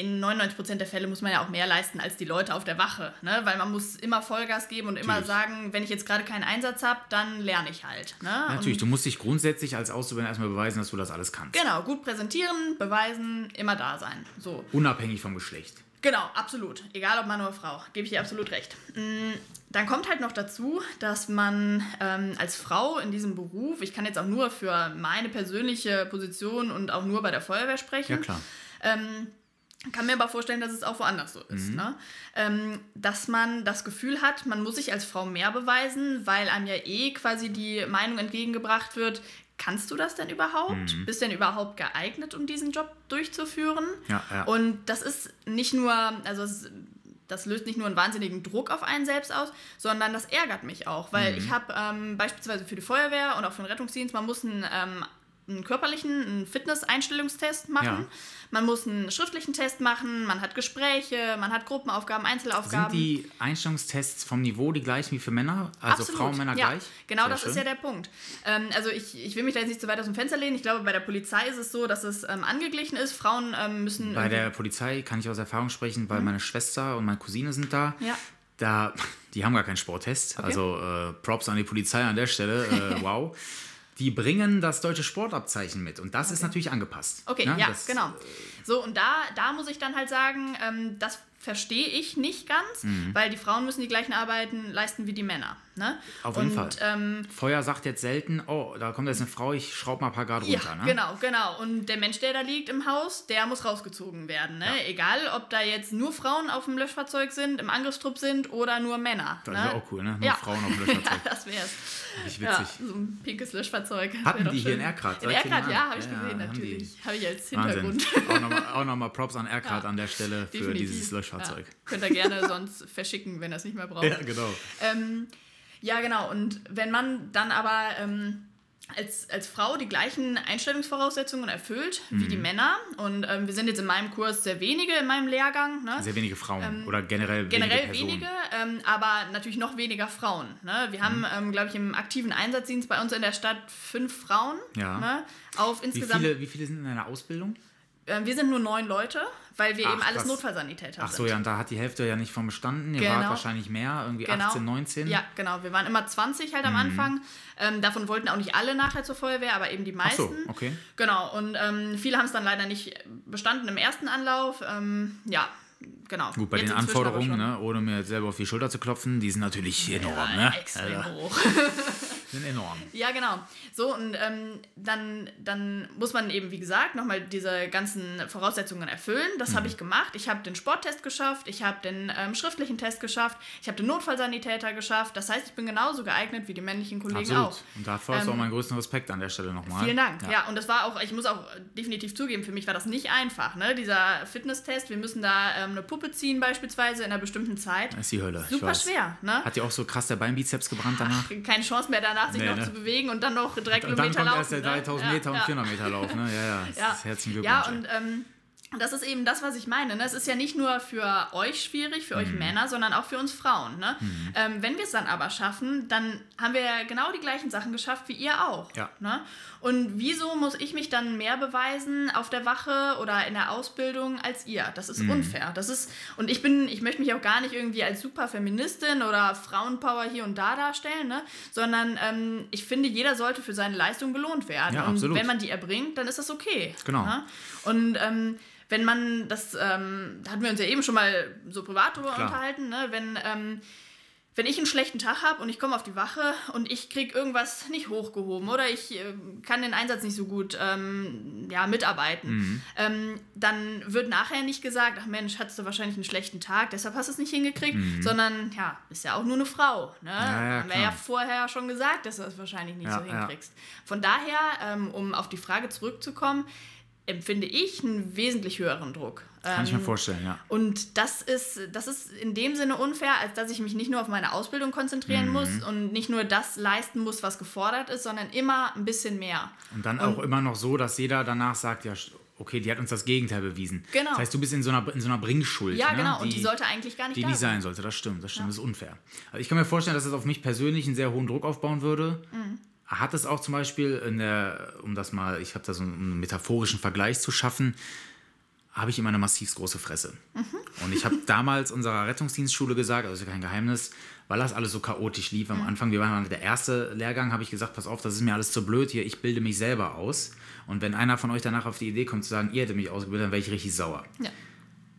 in 99% der Fälle muss man ja auch mehr leisten als die Leute auf der Wache, ne? weil man muss immer Vollgas geben und immer Natürlich. sagen, wenn ich jetzt gerade keinen Einsatz habe, dann lerne ich halt. Ne? Ja, Natürlich, Und du musst dich grundsätzlich als Auszubildender erstmal beweisen, dass du das alles kannst. Genau, gut präsentieren, beweisen, immer da sein. So. Unabhängig vom Geschlecht. Genau, absolut. Egal ob Mann oder Frau, gebe ich dir absolut recht. Mm, Dann kommt halt noch dazu, dass man ähm, als Frau in diesem Beruf, ich kann jetzt auch nur für meine persönliche Position und auch nur bei der Feuerwehr sprechen, Ja, klar. ähm, kann mir aber vorstellen, dass es auch woanders so ist. Ne? Ähm, dass man das Gefühl hat, man muss sich als Frau mehr beweisen, weil einem ja eh quasi die Meinung entgegengebracht wird, kannst du das denn überhaupt? Bist denn überhaupt geeignet, um diesen Job durchzuführen? Ja, ja. Und das ist nicht nur, also es, das löst nicht nur einen wahnsinnigen Druck auf einen selbst aus, sondern das ärgert mich auch, weil ich habe ähm, beispielsweise für die Feuerwehr und auch für den Rettungsdienst, man muss einen, ähm, einen körperlichen, einen Fitness-Einstellungstest machen. Ja. Man muss einen schriftlichen Test machen, man hat Gespräche, man hat Gruppenaufgaben, Einzelaufgaben. Sind die Einstellungstests vom Niveau die gleichen wie für Männer? Also Absolut. Frauen, Männer ja, gleich? Genau, Sehr das ist ja schön. der Punkt. Ähm, also ich, ich will mich da jetzt nicht zu weit aus dem Fenster lehnen. Ich glaube, bei der Polizei ist es so, dass es ähm, angeglichen ist. Frauen ähm, müssen Bei der Polizei kann ich aus Erfahrung sprechen, weil meine Schwester und meine Cousine sind da. Ja. Da, die haben gar keinen Sporttest. Also äh, Props an die Polizei an der Stelle. Äh, wow. Die bringen das deutsche Sportabzeichen mit und das ist natürlich angepasst. Okay, ne? ja, das, genau. So, und da, da muss ich dann halt sagen, ähm, das verstehe ich nicht ganz, Mhm. weil die Frauen müssen die gleichen Arbeiten leisten wie die Männer. Ne? Auf jeden und, Fall. Ähm, Feuer sagt jetzt selten, oh, da kommt jetzt eine Frau, ich schraube mal ein paar Grad ja, runter. Ne? genau, genau. Und der Mensch, der da liegt im Haus, der muss rausgezogen werden. Ne? Ja. Egal, ob da jetzt nur Frauen auf dem Löschfahrzeug sind, im Angriffstrupp sind oder nur Männer. Das ne? wäre auch cool, ne? Nur Ja. Frauen auf dem Löschfahrzeug. ja, das wär's. Richtig Ja, witzig. so ein pinkes Löschfahrzeug. Hatten die hier in Erkrath? In Erkrath, ja, habe ich Ja, ja, gesehen, natürlich. Habe ich als. Hintergrund. auch nochmal noch mal Props an Erkrath an der Stelle für Definitiv. dieses Löschfahrzeug. Ja. Könnt ihr gerne sonst verschicken, wenn ihr es nicht mehr braucht. Ja, genau. Ähm, ja, genau. Und wenn man dann aber ähm, als, als Frau die gleichen Einstellungsvoraussetzungen erfüllt wie Mhm. die Männer, und ähm, wir sind jetzt in meinem Kurs sehr wenige in meinem Lehrgang, ne? Sehr wenige Frauen oder generell, Generell wenige Personen. wenige, ähm, aber natürlich noch weniger Frauen. Ne? Wir haben, Mhm. ähm, glaube ich, im aktiven Einsatzdienst bei uns in der Stadt fünf Frauen. Ja. Ne? Auf Wie insgesamt. viele, wie viele sind in einer Ausbildung? Ähm, wir sind nur neun Leute, weil wir Ach, eben alles. Notfallsanitäter Ach so, sind. ja, und da hat die Hälfte ja nicht von bestanden. Ihr Genau. wart wahrscheinlich mehr, irgendwie 18, 19. Ja, genau. Wir waren immer 20 Mhm. halt am Anfang. Ähm, davon wollten auch nicht alle nachher zur Feuerwehr, aber eben die Ach meisten. so, okay. Genau. Und ähm, viele haben es dann leider nicht bestanden im ersten Anlauf. Ähm, ja, genau. Gut, bei Jetzt den Anforderungen, ne, ohne mir jetzt selber auf die Schulter zu klopfen, die sind natürlich enorm, Ja, ne? extrem Also, hoch. sind enorm. Ja, genau. So, und ähm, dann, dann muss man eben, wie gesagt, nochmal diese ganzen Voraussetzungen erfüllen. Das Mhm. habe ich gemacht. Ich habe den Sporttest geschafft, ich habe den ähm, schriftlichen Test geschafft, ich habe den Notfallsanitäter geschafft. Das heißt, ich bin genauso geeignet wie die männlichen Kollegen Absolut. auch. Und dafür hast du auch Ähm, meinen größten Respekt an der Stelle nochmal. Vielen Dank. Ja. und das war auch, ich muss auch definitiv zugeben, für mich war das nicht einfach. Ne? Dieser Fitnesstest, wir müssen da ähm, eine Puppe ziehen beispielsweise in einer bestimmten Zeit. Das ist die Hölle. Super schwer. Ne? Hat dir auch so krass der Beinbizeps gebrannt danach? Keine Chance mehr danach, sich Nee, noch ne? zu bewegen und dann noch drei Und dann Kilometer kommt laufen. erst der ne? 3000 Ja, Meter und ja. 400 Meter Lauf, ne? Ja, ja. Ja. Herzlichen Glückwunsch. Ja, und ähm, das ist eben das, was ich meine. Ne? Es ist ja nicht nur für euch schwierig, für Mhm. euch Männer, sondern auch für uns Frauen. Ne? Ähm, wenn wir es dann aber schaffen, dann haben wir ja genau die gleichen Sachen geschafft wie ihr auch. Ja. Ne? Und wieso muss ich mich dann mehr beweisen auf der Wache oder in der Ausbildung als ihr? Das ist Mhm. unfair. Das ist, und ich bin, ich möchte mich auch gar nicht irgendwie als super Feministin oder Frauenpower hier und da darstellen, ne? sondern ähm, ich finde, jeder sollte für seine Leistung belohnt werden. Ja, und wenn man die erbringt, dann ist das okay. Genau. Ne? Und ähm, wenn man, das ähm, da hatten wir uns ja eben schon mal so privat drüber Klar. unterhalten, ne? wenn, ähm, wenn ich einen schlechten Tag habe und ich komme auf die Wache und ich kriege irgendwas nicht hochgehoben oder ich äh, kann den Einsatz nicht so gut ähm, ja, mitarbeiten, Mhm. ähm, dann wird nachher nicht gesagt, ach Mensch, hattest du wahrscheinlich einen schlechten Tag, deshalb hast du es nicht hingekriegt, sondern ja, ist ja auch nur eine Frau. Ne? Mhm. ja, Haben wir ja vorher schon gesagt, dass du das wahrscheinlich nicht Ja, so ja. hinkriegst. Von daher, ähm, um auf die Frage zurückzukommen, empfinde ich einen wesentlich höheren Druck. Kann ich mir Ähm, vorstellen, ja. und das ist, das ist in dem Sinne unfair, als dass ich mich nicht nur auf meine Ausbildung konzentrieren Mhm. muss und nicht nur das leisten muss, was gefordert ist, sondern immer ein bisschen mehr. Und dann auch immer noch so, dass jeder danach sagt, ja, okay, die hat uns das Gegenteil bewiesen. Genau. Das heißt, du bist in so einer, in so einer Bringschuld. Ja, ne? genau. Und die sollte eigentlich gar nicht die da nicht sein. sein sollte. Das stimmt, das stimmt, das ist unfair. Also ich kann mir vorstellen, dass es auf mich persönlich einen sehr hohen Druck aufbauen würde. Mhm. Hat es auch zum Beispiel in der, um das mal, ich habe da so einen metaphorischen Vergleich zu schaffen, habe ich immer eine massiv große Fresse. Mhm. Und ich habe damals unserer Rettungsdienstschule gesagt, also ist ja kein Geheimnis, weil das alles so chaotisch lief Mhm. am Anfang. Wir waren der erste Lehrgang, habe ich gesagt, pass auf, das ist mir alles zu blöd hier, ich bilde mich selber aus. Und wenn einer von euch danach auf die Idee kommt zu sagen, ihr hättet mich ausgebildet, dann wäre ich richtig sauer. Ja.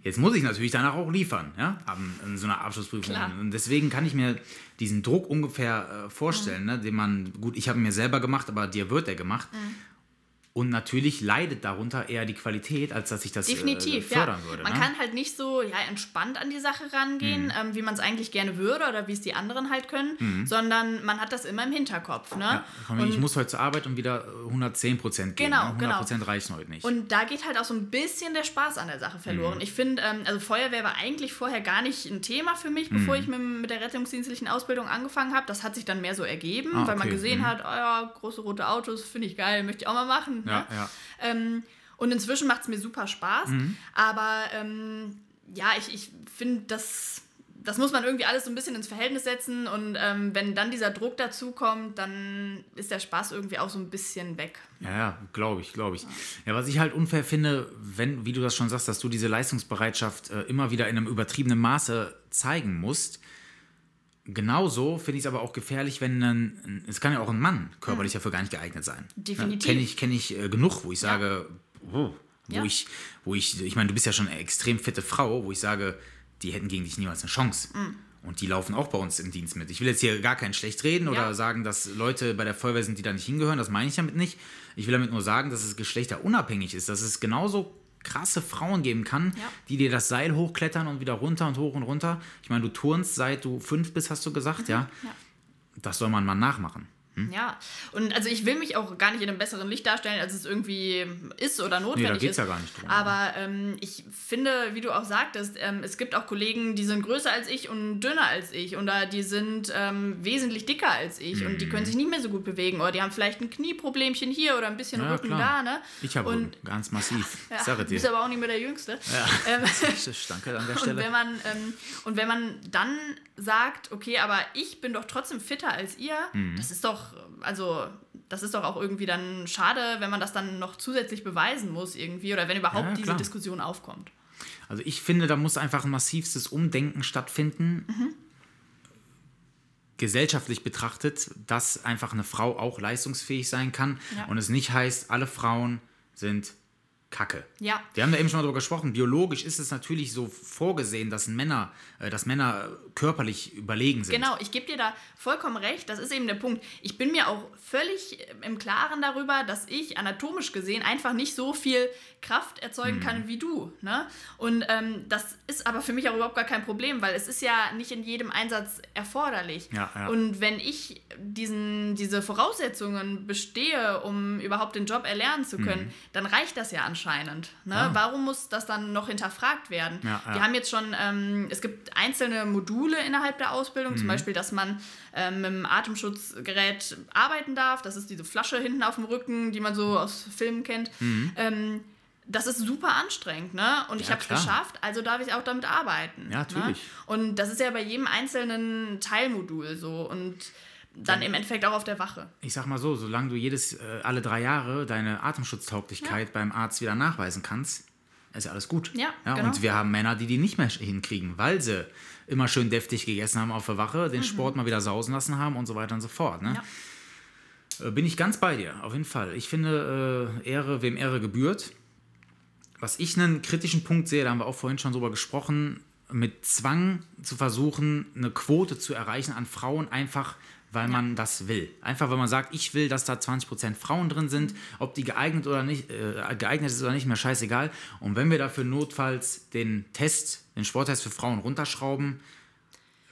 Jetzt muss ich natürlich danach auch liefern, ja, in so einer Abschlussprüfung. Klar. Und deswegen kann ich mir diesen Druck ungefähr äh, vorstellen, ne, den man, gut, ich habe ihn mir selber gemacht, aber dir wird er gemacht. Und natürlich leidet darunter eher die Qualität, als dass ich das Definitiv, äh, fördern ja. würde. Man ne? kann halt nicht so ja, entspannt an die Sache rangehen, Mhm. ähm, wie man es eigentlich gerne würde oder wie es die anderen halt können, sondern man hat das immer im Hinterkopf. Ne? Mhm. ja, komm, ich muss heute zur Arbeit und wieder äh, 110 Prozent geben. Genau, ne? 100 genau. Prozent reichen heute nicht. Und da geht halt auch so ein bisschen der Spaß an der Sache verloren. Mhm. Ich finde, ähm, also Feuerwehr war eigentlich vorher gar nicht ein Thema für mich, Mhm. bevor ich mit, mit der rettungsdienstlichen Ausbildung angefangen habe. Das hat sich dann mehr so ergeben, Ah, weil man okay. gesehen Mhm. hat, oh ja, große rote Autos, finde ich geil, möchte ich auch mal machen. Ja, ne? ja. Ähm, und inzwischen macht es mir super Spaß. Mhm. Aber ähm, ja, ich, ich finde, das, das muss man irgendwie alles so ein bisschen ins Verhältnis setzen. Und ähm, wenn dann dieser Druck dazu kommt, dann ist der Spaß irgendwie auch so ein bisschen weg. Ja, ja, glaube ich, glaube ich. Ja, was ich halt unfair finde, wenn, wie du das schon sagst, dass du diese Leistungsbereitschaft äh, immer wieder in einem übertriebenen Maße zeigen musst. Genauso finde ich es aber auch gefährlich, wenn ein, es kann ja auch ein Mann körperlich dafür gar nicht geeignet sein. Definitiv. Kenne ich, kenn ich äh, genug, wo ich sage, oh, wo Ja. ich, wo ich, ich meine, du bist ja schon eine extrem fitte Frau, wo ich sage, die hätten gegen dich niemals eine Chance. Mhm. Und die laufen auch bei uns im Dienst mit. Ich will jetzt hier gar kein schlecht reden oder Ja. sagen, dass Leute bei der Feuerwehr sind, die da nicht hingehören. Das meine ich damit nicht. Ich will damit nur sagen, dass es geschlechterunabhängig ist, dass es genauso krasse Frauen geben kann, Ja. die dir das Seil hochklettern und wieder runter und hoch und runter. Ich meine, du turnst seit du fünf bist, hast du gesagt, ja? Ja. Das soll man mal nachmachen. Ja, und also ich will mich auch gar nicht in einem besseren Licht darstellen, als es irgendwie ist oder notwendig geht's ist. ja gar nicht drum. Aber ähm, ich finde, wie du auch sagtest, ähm, es gibt auch Kollegen, die sind größer als ich und dünner als ich oder die sind ähm, wesentlich dicker als ich und die Mhm. können sich nicht mehr so gut bewegen oder die haben vielleicht ein Knieproblemchen hier oder ein bisschen Ja, Rücken klar. da, ne? Ich habe und Rücken, ganz massiv. ja, ich sage du bist aber auch nicht mehr der Jüngste. Ja. Ähm, Danke an der und Stelle. wenn man ähm, und wenn man dann sagt, okay, aber ich bin doch trotzdem fitter als ihr, Mhm. das ist doch, also das ist doch auch irgendwie dann schade, wenn man das dann noch zusätzlich beweisen muss irgendwie oder wenn überhaupt Ja, diese. Diskussion aufkommt. Also ich finde, da muss einfach ein massivstes Umdenken stattfinden. Gesellschaftlich betrachtet, dass einfach eine Frau auch leistungsfähig sein kann Ja. und es nicht heißt, alle Frauen sind Kacke. Ja. Wir haben da eben schon mal drüber gesprochen. Biologisch ist es natürlich so vorgesehen, dass Männer, äh, dass Männer körperlich überlegen sind. Genau, ich gebe dir da vollkommen recht. Das ist eben der Punkt. Ich bin mir auch völlig im Klaren darüber, dass ich anatomisch gesehen einfach nicht so viel Kraft erzeugen Mhm. kann wie du. Ne? Und ähm, das ist aber für mich auch überhaupt gar kein Problem, weil es ist ja nicht in jedem Einsatz erforderlich. Ja, ja. Und wenn ich diesen, diese Voraussetzungen bestehe, um überhaupt den Job erlernen zu können, dann reicht das ja anscheinend. Ne? Mhm. Ah. Warum muss das dann noch hinterfragt werden? Ja, ja. Wir haben jetzt schon, ähm, es gibt einzelne Module innerhalb der Ausbildung, Mhm. zum Beispiel, dass man ähm, mit dem Atemschutzgerät arbeiten darf. Das ist diese Flasche hinten auf dem Rücken, die man so aus Filmen kennt. Ähm, das ist super anstrengend, ne? Und ich Mhm. Ja, habe es geschafft, also darf ich auch damit arbeiten. Ja, natürlich. Ne? Und das ist ja bei jedem einzelnen Teilmodul so und dann im Endeffekt auch auf der Wache. Ich sag mal so, solange du jedes, äh, alle drei Jahre deine Atemschutztauglichkeit beim Arzt wieder nachweisen kannst, ist ja alles gut. Ja, ja genau. Und wir haben Männer, die die nicht mehr hinkriegen, weil sie immer schön deftig gegessen haben auf der Wache, den Sport mal wieder sausen lassen haben und so weiter und so fort. Ne? Mhm. Ja. Äh, Bin ich ganz bei dir, auf jeden Fall. Ich finde, äh, Ehre, wem Ehre gebührt. Was ich einen kritischen Punkt sehe, da haben wir auch vorhin schon drüber gesprochen, mit Zwang zu versuchen, eine Quote zu erreichen an Frauen, einfach weil man das will. Einfach weil man sagt, ich will, dass da 20% Frauen drin sind, ob die geeignet oder nicht, äh, geeignet ist oder nicht, mir scheißegal. Und wenn wir dafür notfalls den Test, den Sporttest für Frauen runterschrauben,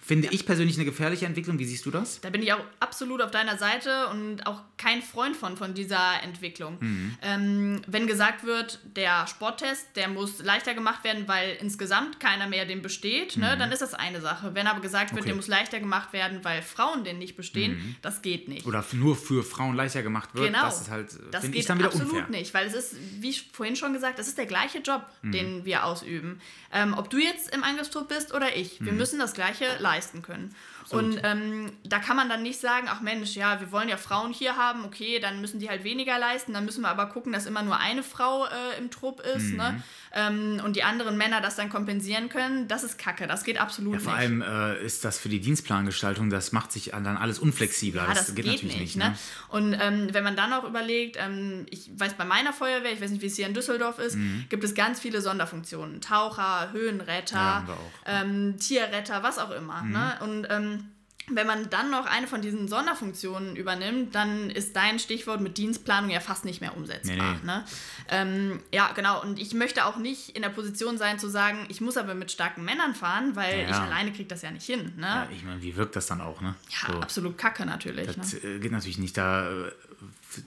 finde ich persönlich eine gefährliche Entwicklung. Wie siehst du das? Da bin ich auch absolut auf deiner Seite und auch kein Freund von, von dieser Entwicklung. Mhm. Ähm, wenn gesagt wird, der Sporttest, der muss leichter gemacht werden, weil insgesamt keiner mehr den besteht, ne, dann ist das eine Sache. Wenn aber gesagt wird, Mhm. Okay. Mhm. der muss leichter gemacht werden, weil Frauen den nicht bestehen, das geht nicht. Oder nur für Frauen leichter gemacht wird, Genau. das ist halt, Das finde geht ich dann wieder absolut unfair. nicht, weil es ist, wie ich vorhin schon gesagt, das ist der gleiche Job, Mhm. den wir ausüben. Ähm, ob du jetzt im Angriffstrupp bist oder ich, Mhm. wir müssen das Gleiche leisten können. Und ähm, da kann man dann nicht sagen, ach Mensch, ja, wir wollen ja Frauen hier haben, okay, dann müssen die halt weniger leisten, dann müssen wir aber gucken, dass immer nur eine Frau äh, im Trupp ist, Mhm. ne? Ähm, und die anderen Männer das dann kompensieren können. Das ist Kacke, das geht absolut Ja, vor nicht. allem äh, ist das für die Dienstplangestaltung, das macht sich dann alles unflexibler. Ja, das, geht, natürlich nicht. ne? ne? Und ähm, wenn man dann auch überlegt, ähm, ich weiß bei meiner Feuerwehr, ich weiß nicht, wie es hier in Düsseldorf ist, gibt es ganz viele Sonderfunktionen. Taucher, Höhenretter, Mhm. Ja, auch. ähm, Tierretter, was auch immer. Mhm. Ne? Und ähm, wenn man dann noch eine von diesen Sonderfunktionen übernimmt, dann ist dein Stichwort mit Dienstplanung ja fast nicht mehr umsetzbar. Nee, nee. Ne? Ähm, ja, genau. Und ich möchte auch nicht in der Position sein zu sagen, ich muss aber mit starken Männern fahren, weil Ja, ich ja. alleine kriege das ja nicht hin. Ne? Ja, ich meine, wie wirkt das dann auch, ne? Ja, So, absolut kacke natürlich. das ne? äh, geht natürlich nicht. Da äh,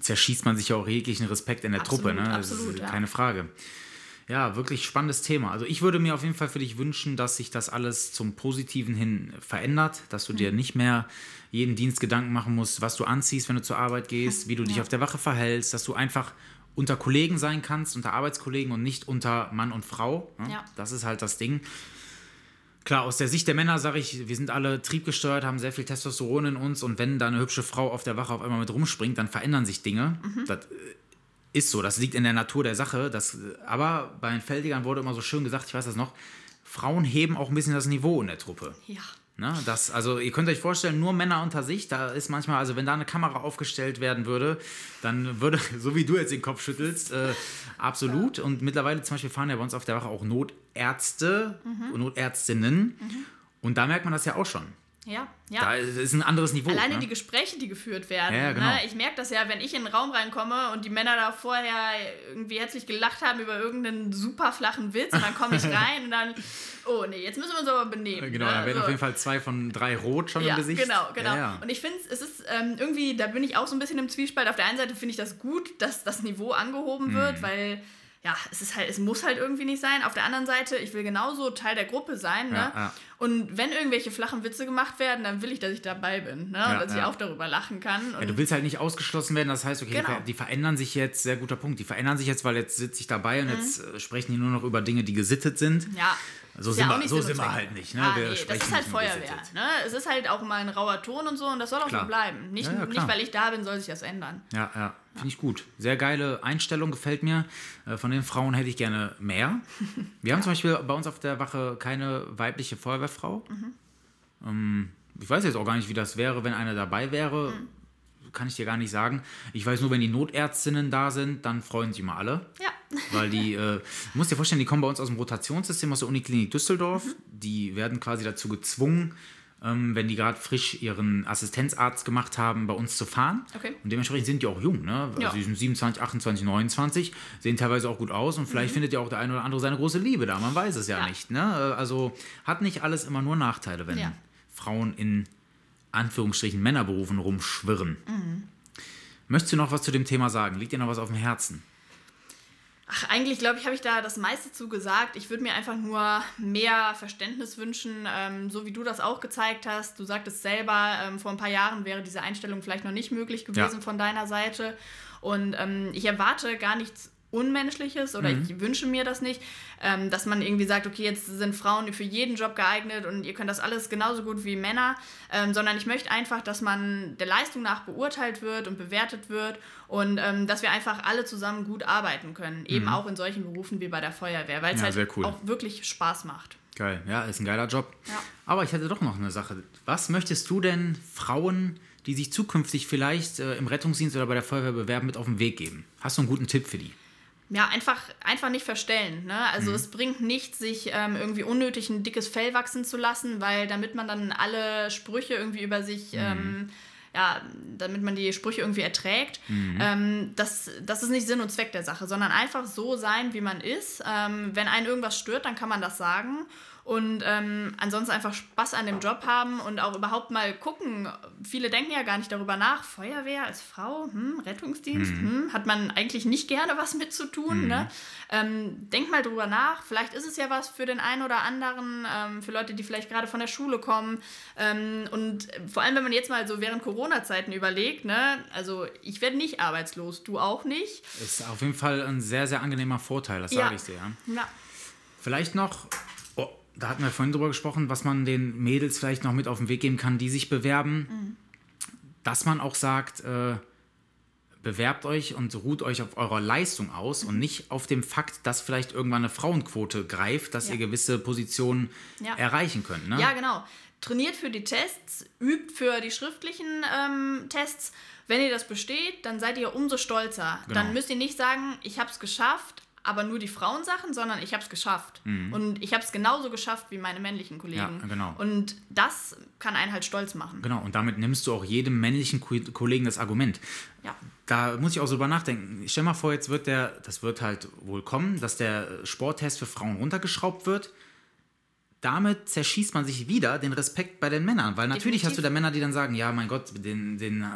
zerschießt man sich ja auch jeglichen Respekt in der Absolut, Truppe, ne? Das absolut, ist ja. keine Frage. Ja, wirklich spannendes Thema. Also ich würde mir auf jeden Fall für dich wünschen, dass sich das alles zum Positiven hin verändert, dass du Hm. dir nicht mehr jeden Dienst Gedanken machen musst, was du anziehst, wenn du zur Arbeit gehst, wie du dich auf der Wache verhältst, dass du einfach unter Kollegen sein kannst, unter Arbeitskollegen und nicht unter Mann und Frau. ne? Ja. Das ist halt das Ding. Klar, aus der Sicht der Männer sage ich, wir sind alle triebgesteuert, haben sehr viel Testosteron in uns und wenn da eine hübsche Frau auf der Wache auf einmal mit rumspringt, dann verändern sich Dinge. Mhm. Das äh, ist so, das liegt in der Natur der Sache. Das, aber bei den Feldigern wurde immer so schön gesagt, ich weiß das noch, Frauen heben auch ein bisschen das Niveau in der Truppe. Ja. Ne? Das, also ihr könnt euch vorstellen, nur Männer unter sich, da ist manchmal, also wenn da eine Kamera aufgestellt werden würde, dann würde, so wie du jetzt den Kopf schüttelst, äh, absolut. Und mittlerweile zum Beispiel fahren ja bei uns auf der Wache auch Notärzte, Mhm. Notärztinnen. Und da merkt man das ja auch schon. Ja, ja. Da ist ein anderes Niveau. Alleine ne? die Gespräche, die geführt werden. Ja, genau. ne? Ich merke das ja, wenn ich in den Raum reinkomme und die Männer da vorher irgendwie herzlich gelacht haben über irgendeinen super flachen Witz und dann komme ich rein und dann, oh nee, jetzt müssen wir uns aber benehmen. Genau, ne? da werden So. auf jeden Fall zwei von drei rot schon Ja, im Gesicht. genau, genau. Ja. Und ich finde, es ist ähm, irgendwie, da bin ich auch so ein bisschen im Zwiespalt. Auf der einen Seite finde ich das gut, dass das Niveau angehoben Mhm. wird, weil ja, es ist halt, es muss halt irgendwie nicht sein. Auf der anderen Seite, ich will genauso Teil der Gruppe sein, ne? Ja, ja. Und wenn irgendwelche flachen Witze gemacht werden, dann will ich, dass ich dabei bin, ne? Ja, und dass ich ja. auch darüber lachen kann. Ja, du willst halt nicht ausgeschlossen werden, das heißt, okay, Genau. die verändern sich jetzt, sehr guter Punkt, die verändern sich jetzt, weil jetzt sitze ich dabei und jetzt äh, sprechen die nur noch über Dinge, die gesittet sind. Mhm. ja. So Ist sind wir- so sind wir halt nicht, ne? Ah, nee, das ist halt Feuerwehr. Ne? Es ist halt auch mal ein rauer Ton und so und das soll auch Klar. so bleiben. Nicht, nicht, weil ich da bin, soll sich das ändern. Ja, ja, finde ich gut. Sehr geile Einstellung, gefällt mir. Äh, Von den Frauen hätte ich gerne mehr. Wir haben zum Beispiel bei uns auf der Wache keine weibliche Feuerwehrfrau. Mhm. Ähm, ich weiß jetzt auch gar nicht, wie das wäre, wenn eine dabei wäre. Mhm. Kann ich dir gar nicht sagen. Ich weiß nur, wenn die Notärztinnen da sind, dann freuen sich mal alle. Ja. Weil die, äh, du musst dir vorstellen, die kommen bei uns aus dem Rotationssystem aus der Uniklinik Düsseldorf. Mhm. Die werden quasi dazu gezwungen, ähm, wenn die gerade frisch ihren Assistenzarzt gemacht haben, bei uns zu fahren. Okay. Und dementsprechend sind die auch jung. Ne? Also Ja. die sind 27, 28, 29, sehen teilweise auch gut aus und vielleicht findet ja auch der eine oder andere seine große Liebe da. Man weiß es ja, Mhm. Ja. nicht. Ne? Äh, Also hat nicht alles immer nur Nachteile, wenn Ja. Frauen in Anführungsstrichen Männerberufen rumschwirren. Mhm. Möchtest du noch was zu dem Thema sagen? Liegt dir noch was auf dem Herzen? Ach, eigentlich glaube ich, habe ich da das meiste zu gesagt. Ich würde mir einfach nur mehr Verständnis wünschen, ähm, so wie du das auch gezeigt hast. Du sagtest selber, ähm, vor ein paar Jahren wäre diese Einstellung vielleicht noch nicht möglich gewesen Ja. von deiner Seite. Und ähm, ich erwarte gar nichts Unmenschliches oder Mhm. ich wünsche mir das nicht, ähm, dass man irgendwie sagt, okay, jetzt sind Frauen für jeden Job geeignet und ihr könnt das alles genauso gut wie Männer, ähm, sondern ich möchte einfach, dass man der Leistung nach beurteilt wird und bewertet wird und ähm, dass wir einfach alle zusammen gut arbeiten können, eben auch in solchen Berufen wie bei der Feuerwehr, weil es Mhm. Ja, halt cool. auch wirklich Spaß macht. Geil, ja, ist ein geiler Job. Ja. Aber ich hätte doch noch eine Sache. Was möchtest du denn Frauen, die sich zukünftig vielleicht äh, im Rettungsdienst oder bei der Feuerwehr bewerben, mit auf den Weg geben? Hast du einen guten Tipp für die? Ja, einfach, einfach nicht verstellen. Ne? Also Mhm. es bringt nichts, sich ähm, irgendwie unnötig ein dickes Fell wachsen zu lassen, weil damit man dann alle Sprüche irgendwie über Mhm. sich, ähm, ja, damit man die Sprüche irgendwie erträgt, Mhm. ähm, das, das ist nicht Sinn und Zweck der Sache, sondern einfach so sein, wie man ist. Ähm, wenn einen irgendwas stört, dann kann man das sagen. Und ähm, ansonsten einfach Spaß an dem Job haben und auch überhaupt mal gucken. Viele denken ja gar nicht darüber nach. Feuerwehr als Frau, hm, Rettungsdienst, hm, hat man eigentlich nicht gerne was mit zu tun. Ne? Ähm, denk mal drüber nach. Vielleicht ist es ja was für den einen oder anderen, ähm, für Leute, die vielleicht gerade von der Schule kommen. Ähm, und vor allem, wenn man jetzt mal so während Corona-Zeiten überlegt, ne? also ich werde nicht arbeitslos, du auch nicht. Ist auf jeden Fall ein sehr, sehr angenehmer Vorteil, das Ja. sage ich dir. Ja. Ja. Vielleicht noch, da hatten wir vorhin drüber gesprochen, was man den Mädels vielleicht noch mit auf den Weg geben kann, die sich bewerben. Dass man auch sagt, äh, bewerbt euch und ruht euch auf eurer Leistung aus und nicht auf dem Fakt, dass vielleicht irgendwann eine Frauenquote greift, dass Ja. ihr gewisse Positionen Ja. erreichen könnt. Ne? Ja, genau. Trainiert für die Tests, übt für die schriftlichen ähm, Tests. Wenn ihr das besteht, dann seid ihr umso stolzer. Genau. Dann müsst ihr nicht sagen, ich habe es geschafft, aber nur die Frauensachen, sondern ich habe es geschafft. Und ich habe es genauso geschafft wie meine männlichen Kollegen. Mhm. Ja, genau. Und das kann einen halt stolz machen. Genau, und damit nimmst du auch jedem männlichen Ko Kollegen das Argument. Ja. Da muss ich auch so drüber nachdenken. Stell mal vor, jetzt wird der, das wird halt wohl kommen, dass der Sporttest für Frauen runtergeschraubt wird. Damit zerschießt man sich wieder den Respekt bei den Männern. Weil natürlich Definitiv. hast du da Männer, die dann sagen, ja, mein Gott, den, den äh,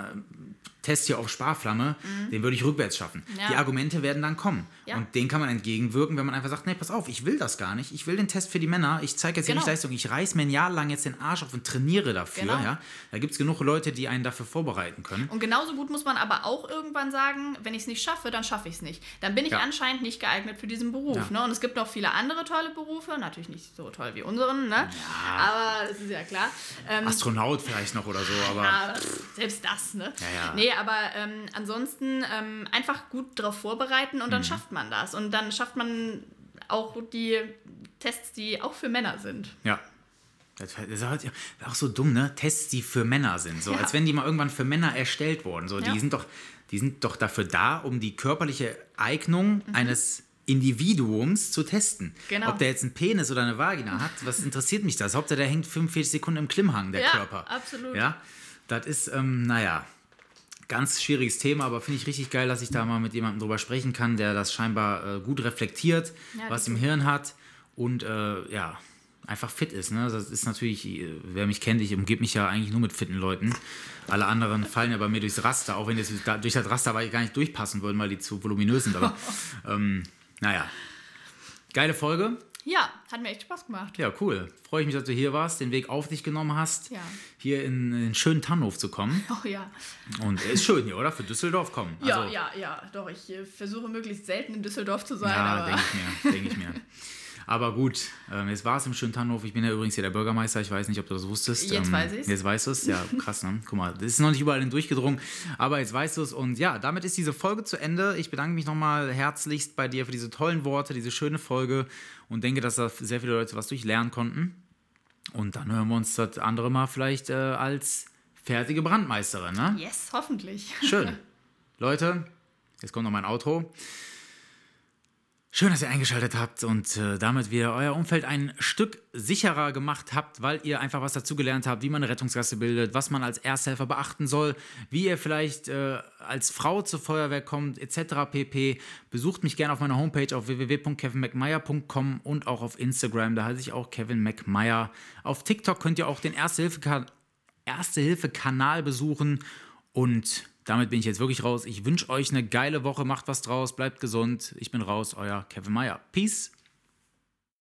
Test hier auf Sparflamme, den würde ich rückwärts schaffen. Mhm. Ja. Die Argumente werden dann kommen. Ja. Und denen kann man entgegenwirken, wenn man einfach sagt, nee, pass auf, ich will das gar nicht. Ich will den Test für die Männer. Ich zeige jetzt hier Genau. nicht Leistung. Ich reiß mir ein Jahr lang jetzt den Arsch auf und trainiere dafür. Genau. Ja? Da gibt es genug Leute, die einen dafür vorbereiten können. Und genauso gut muss man aber auch irgendwann sagen, wenn ich es nicht schaffe, dann schaffe ich es nicht. Dann bin ich Ja. anscheinend nicht geeignet für diesen Beruf. Ne? Und es gibt noch viele andere tolle Berufe, natürlich nicht so toll wie unseren, ne? aber das ist ja klar. Ähm, Astronaut vielleicht noch oder so, aber selbst das, ne? Nee, aber ähm, ansonsten ähm, einfach gut darauf vorbereiten und dann Mhm. schafft man das. Und dann schafft man auch die Tests, die auch für Männer sind. ja. Das ist halt auch so dumm, ne? Tests, die für Männer sind. So, Ja. als wenn die mal irgendwann für Männer erstellt wurden. So, Ja. die, sind doch, die sind doch dafür da, um die körperliche Eignung Mhm. eines Individuums zu testen. Genau. Ob der jetzt einen Penis oder eine Vagina hat, was interessiert mich das? Hauptsache, der hängt 45 Sekunden im Klimmhang, der Ja, Körper. absolut. Ja, das ist, ähm, naja, ganz schwieriges Thema, aber finde ich richtig geil, dass ich da mal mit jemandem drüber sprechen kann, der das scheinbar äh, gut reflektiert, Ja, was im Hirn hat und äh, ja, einfach fit ist. Ne? Das ist natürlich, äh, wer mich kennt, ich umgebe mich ja eigentlich nur mit fitten Leuten. Alle anderen fallen ja bei mir durchs Raster, auch wenn jetzt durch das Raster gar nicht durchpassen würden, weil die zu voluminös sind. Aber ähm, naja, geile Folge. Ja, hat mir echt Spaß gemacht. Ja, cool. Freue ich mich, dass du hier warst, den Weg auf dich genommen hast, Ja. hier in den schönen Tannhof zu kommen. Oh ja. Und er ist schön hier, oder? Für Düsseldorf kommen. Ja, Also, ja, ja, doch. Ich äh, versuche möglichst selten in Düsseldorf zu sein. Ja, denke ich mir, denke ich mir. Aber gut, ähm, jetzt war es im schönen Tannhof. Ich bin ja übrigens hier der Bürgermeister. Ich weiß nicht, ob du das wusstest. Jetzt ähm, weiß ich's. Jetzt weißt du es. Ja, krass, ne? Guck mal, das ist noch nicht überall durchgedrungen. Aber jetzt weißt du es. Und ja, damit ist diese Folge zu Ende. Ich bedanke mich nochmal herzlichst bei dir für diese tollen Worte, diese schöne Folge. Und denke, dass da sehr viele Leute was durchlernen konnten. Und dann hören wir uns das andere Mal vielleicht äh, als fertige Brandmeisterin, ne? yes, hoffentlich. Schön. Leute, jetzt kommt noch mein Outro. Schön, dass ihr eingeschaltet habt und äh, damit wir euer Umfeld ein Stück sicherer gemacht habt, weil ihr einfach was dazugelernt habt, wie man eine Rettungsgasse bildet, was man als Ersthelfer beachten soll, wie ihr vielleicht äh, als Frau zur Feuerwehr kommt, etc. pp. Besucht mich gerne auf meiner Homepage auf www.kevinmcmeyer.com und auch auf Instagram, da heiße ich auch Kevin McMeyer. Auf TikTok könnt ihr auch den Erste-Hilfe-Kanal besuchen und damit bin ich jetzt wirklich raus. Ich wünsche euch eine geile Woche, macht was draus, bleibt gesund. Ich bin raus, euer Kevin Meyer. Peace.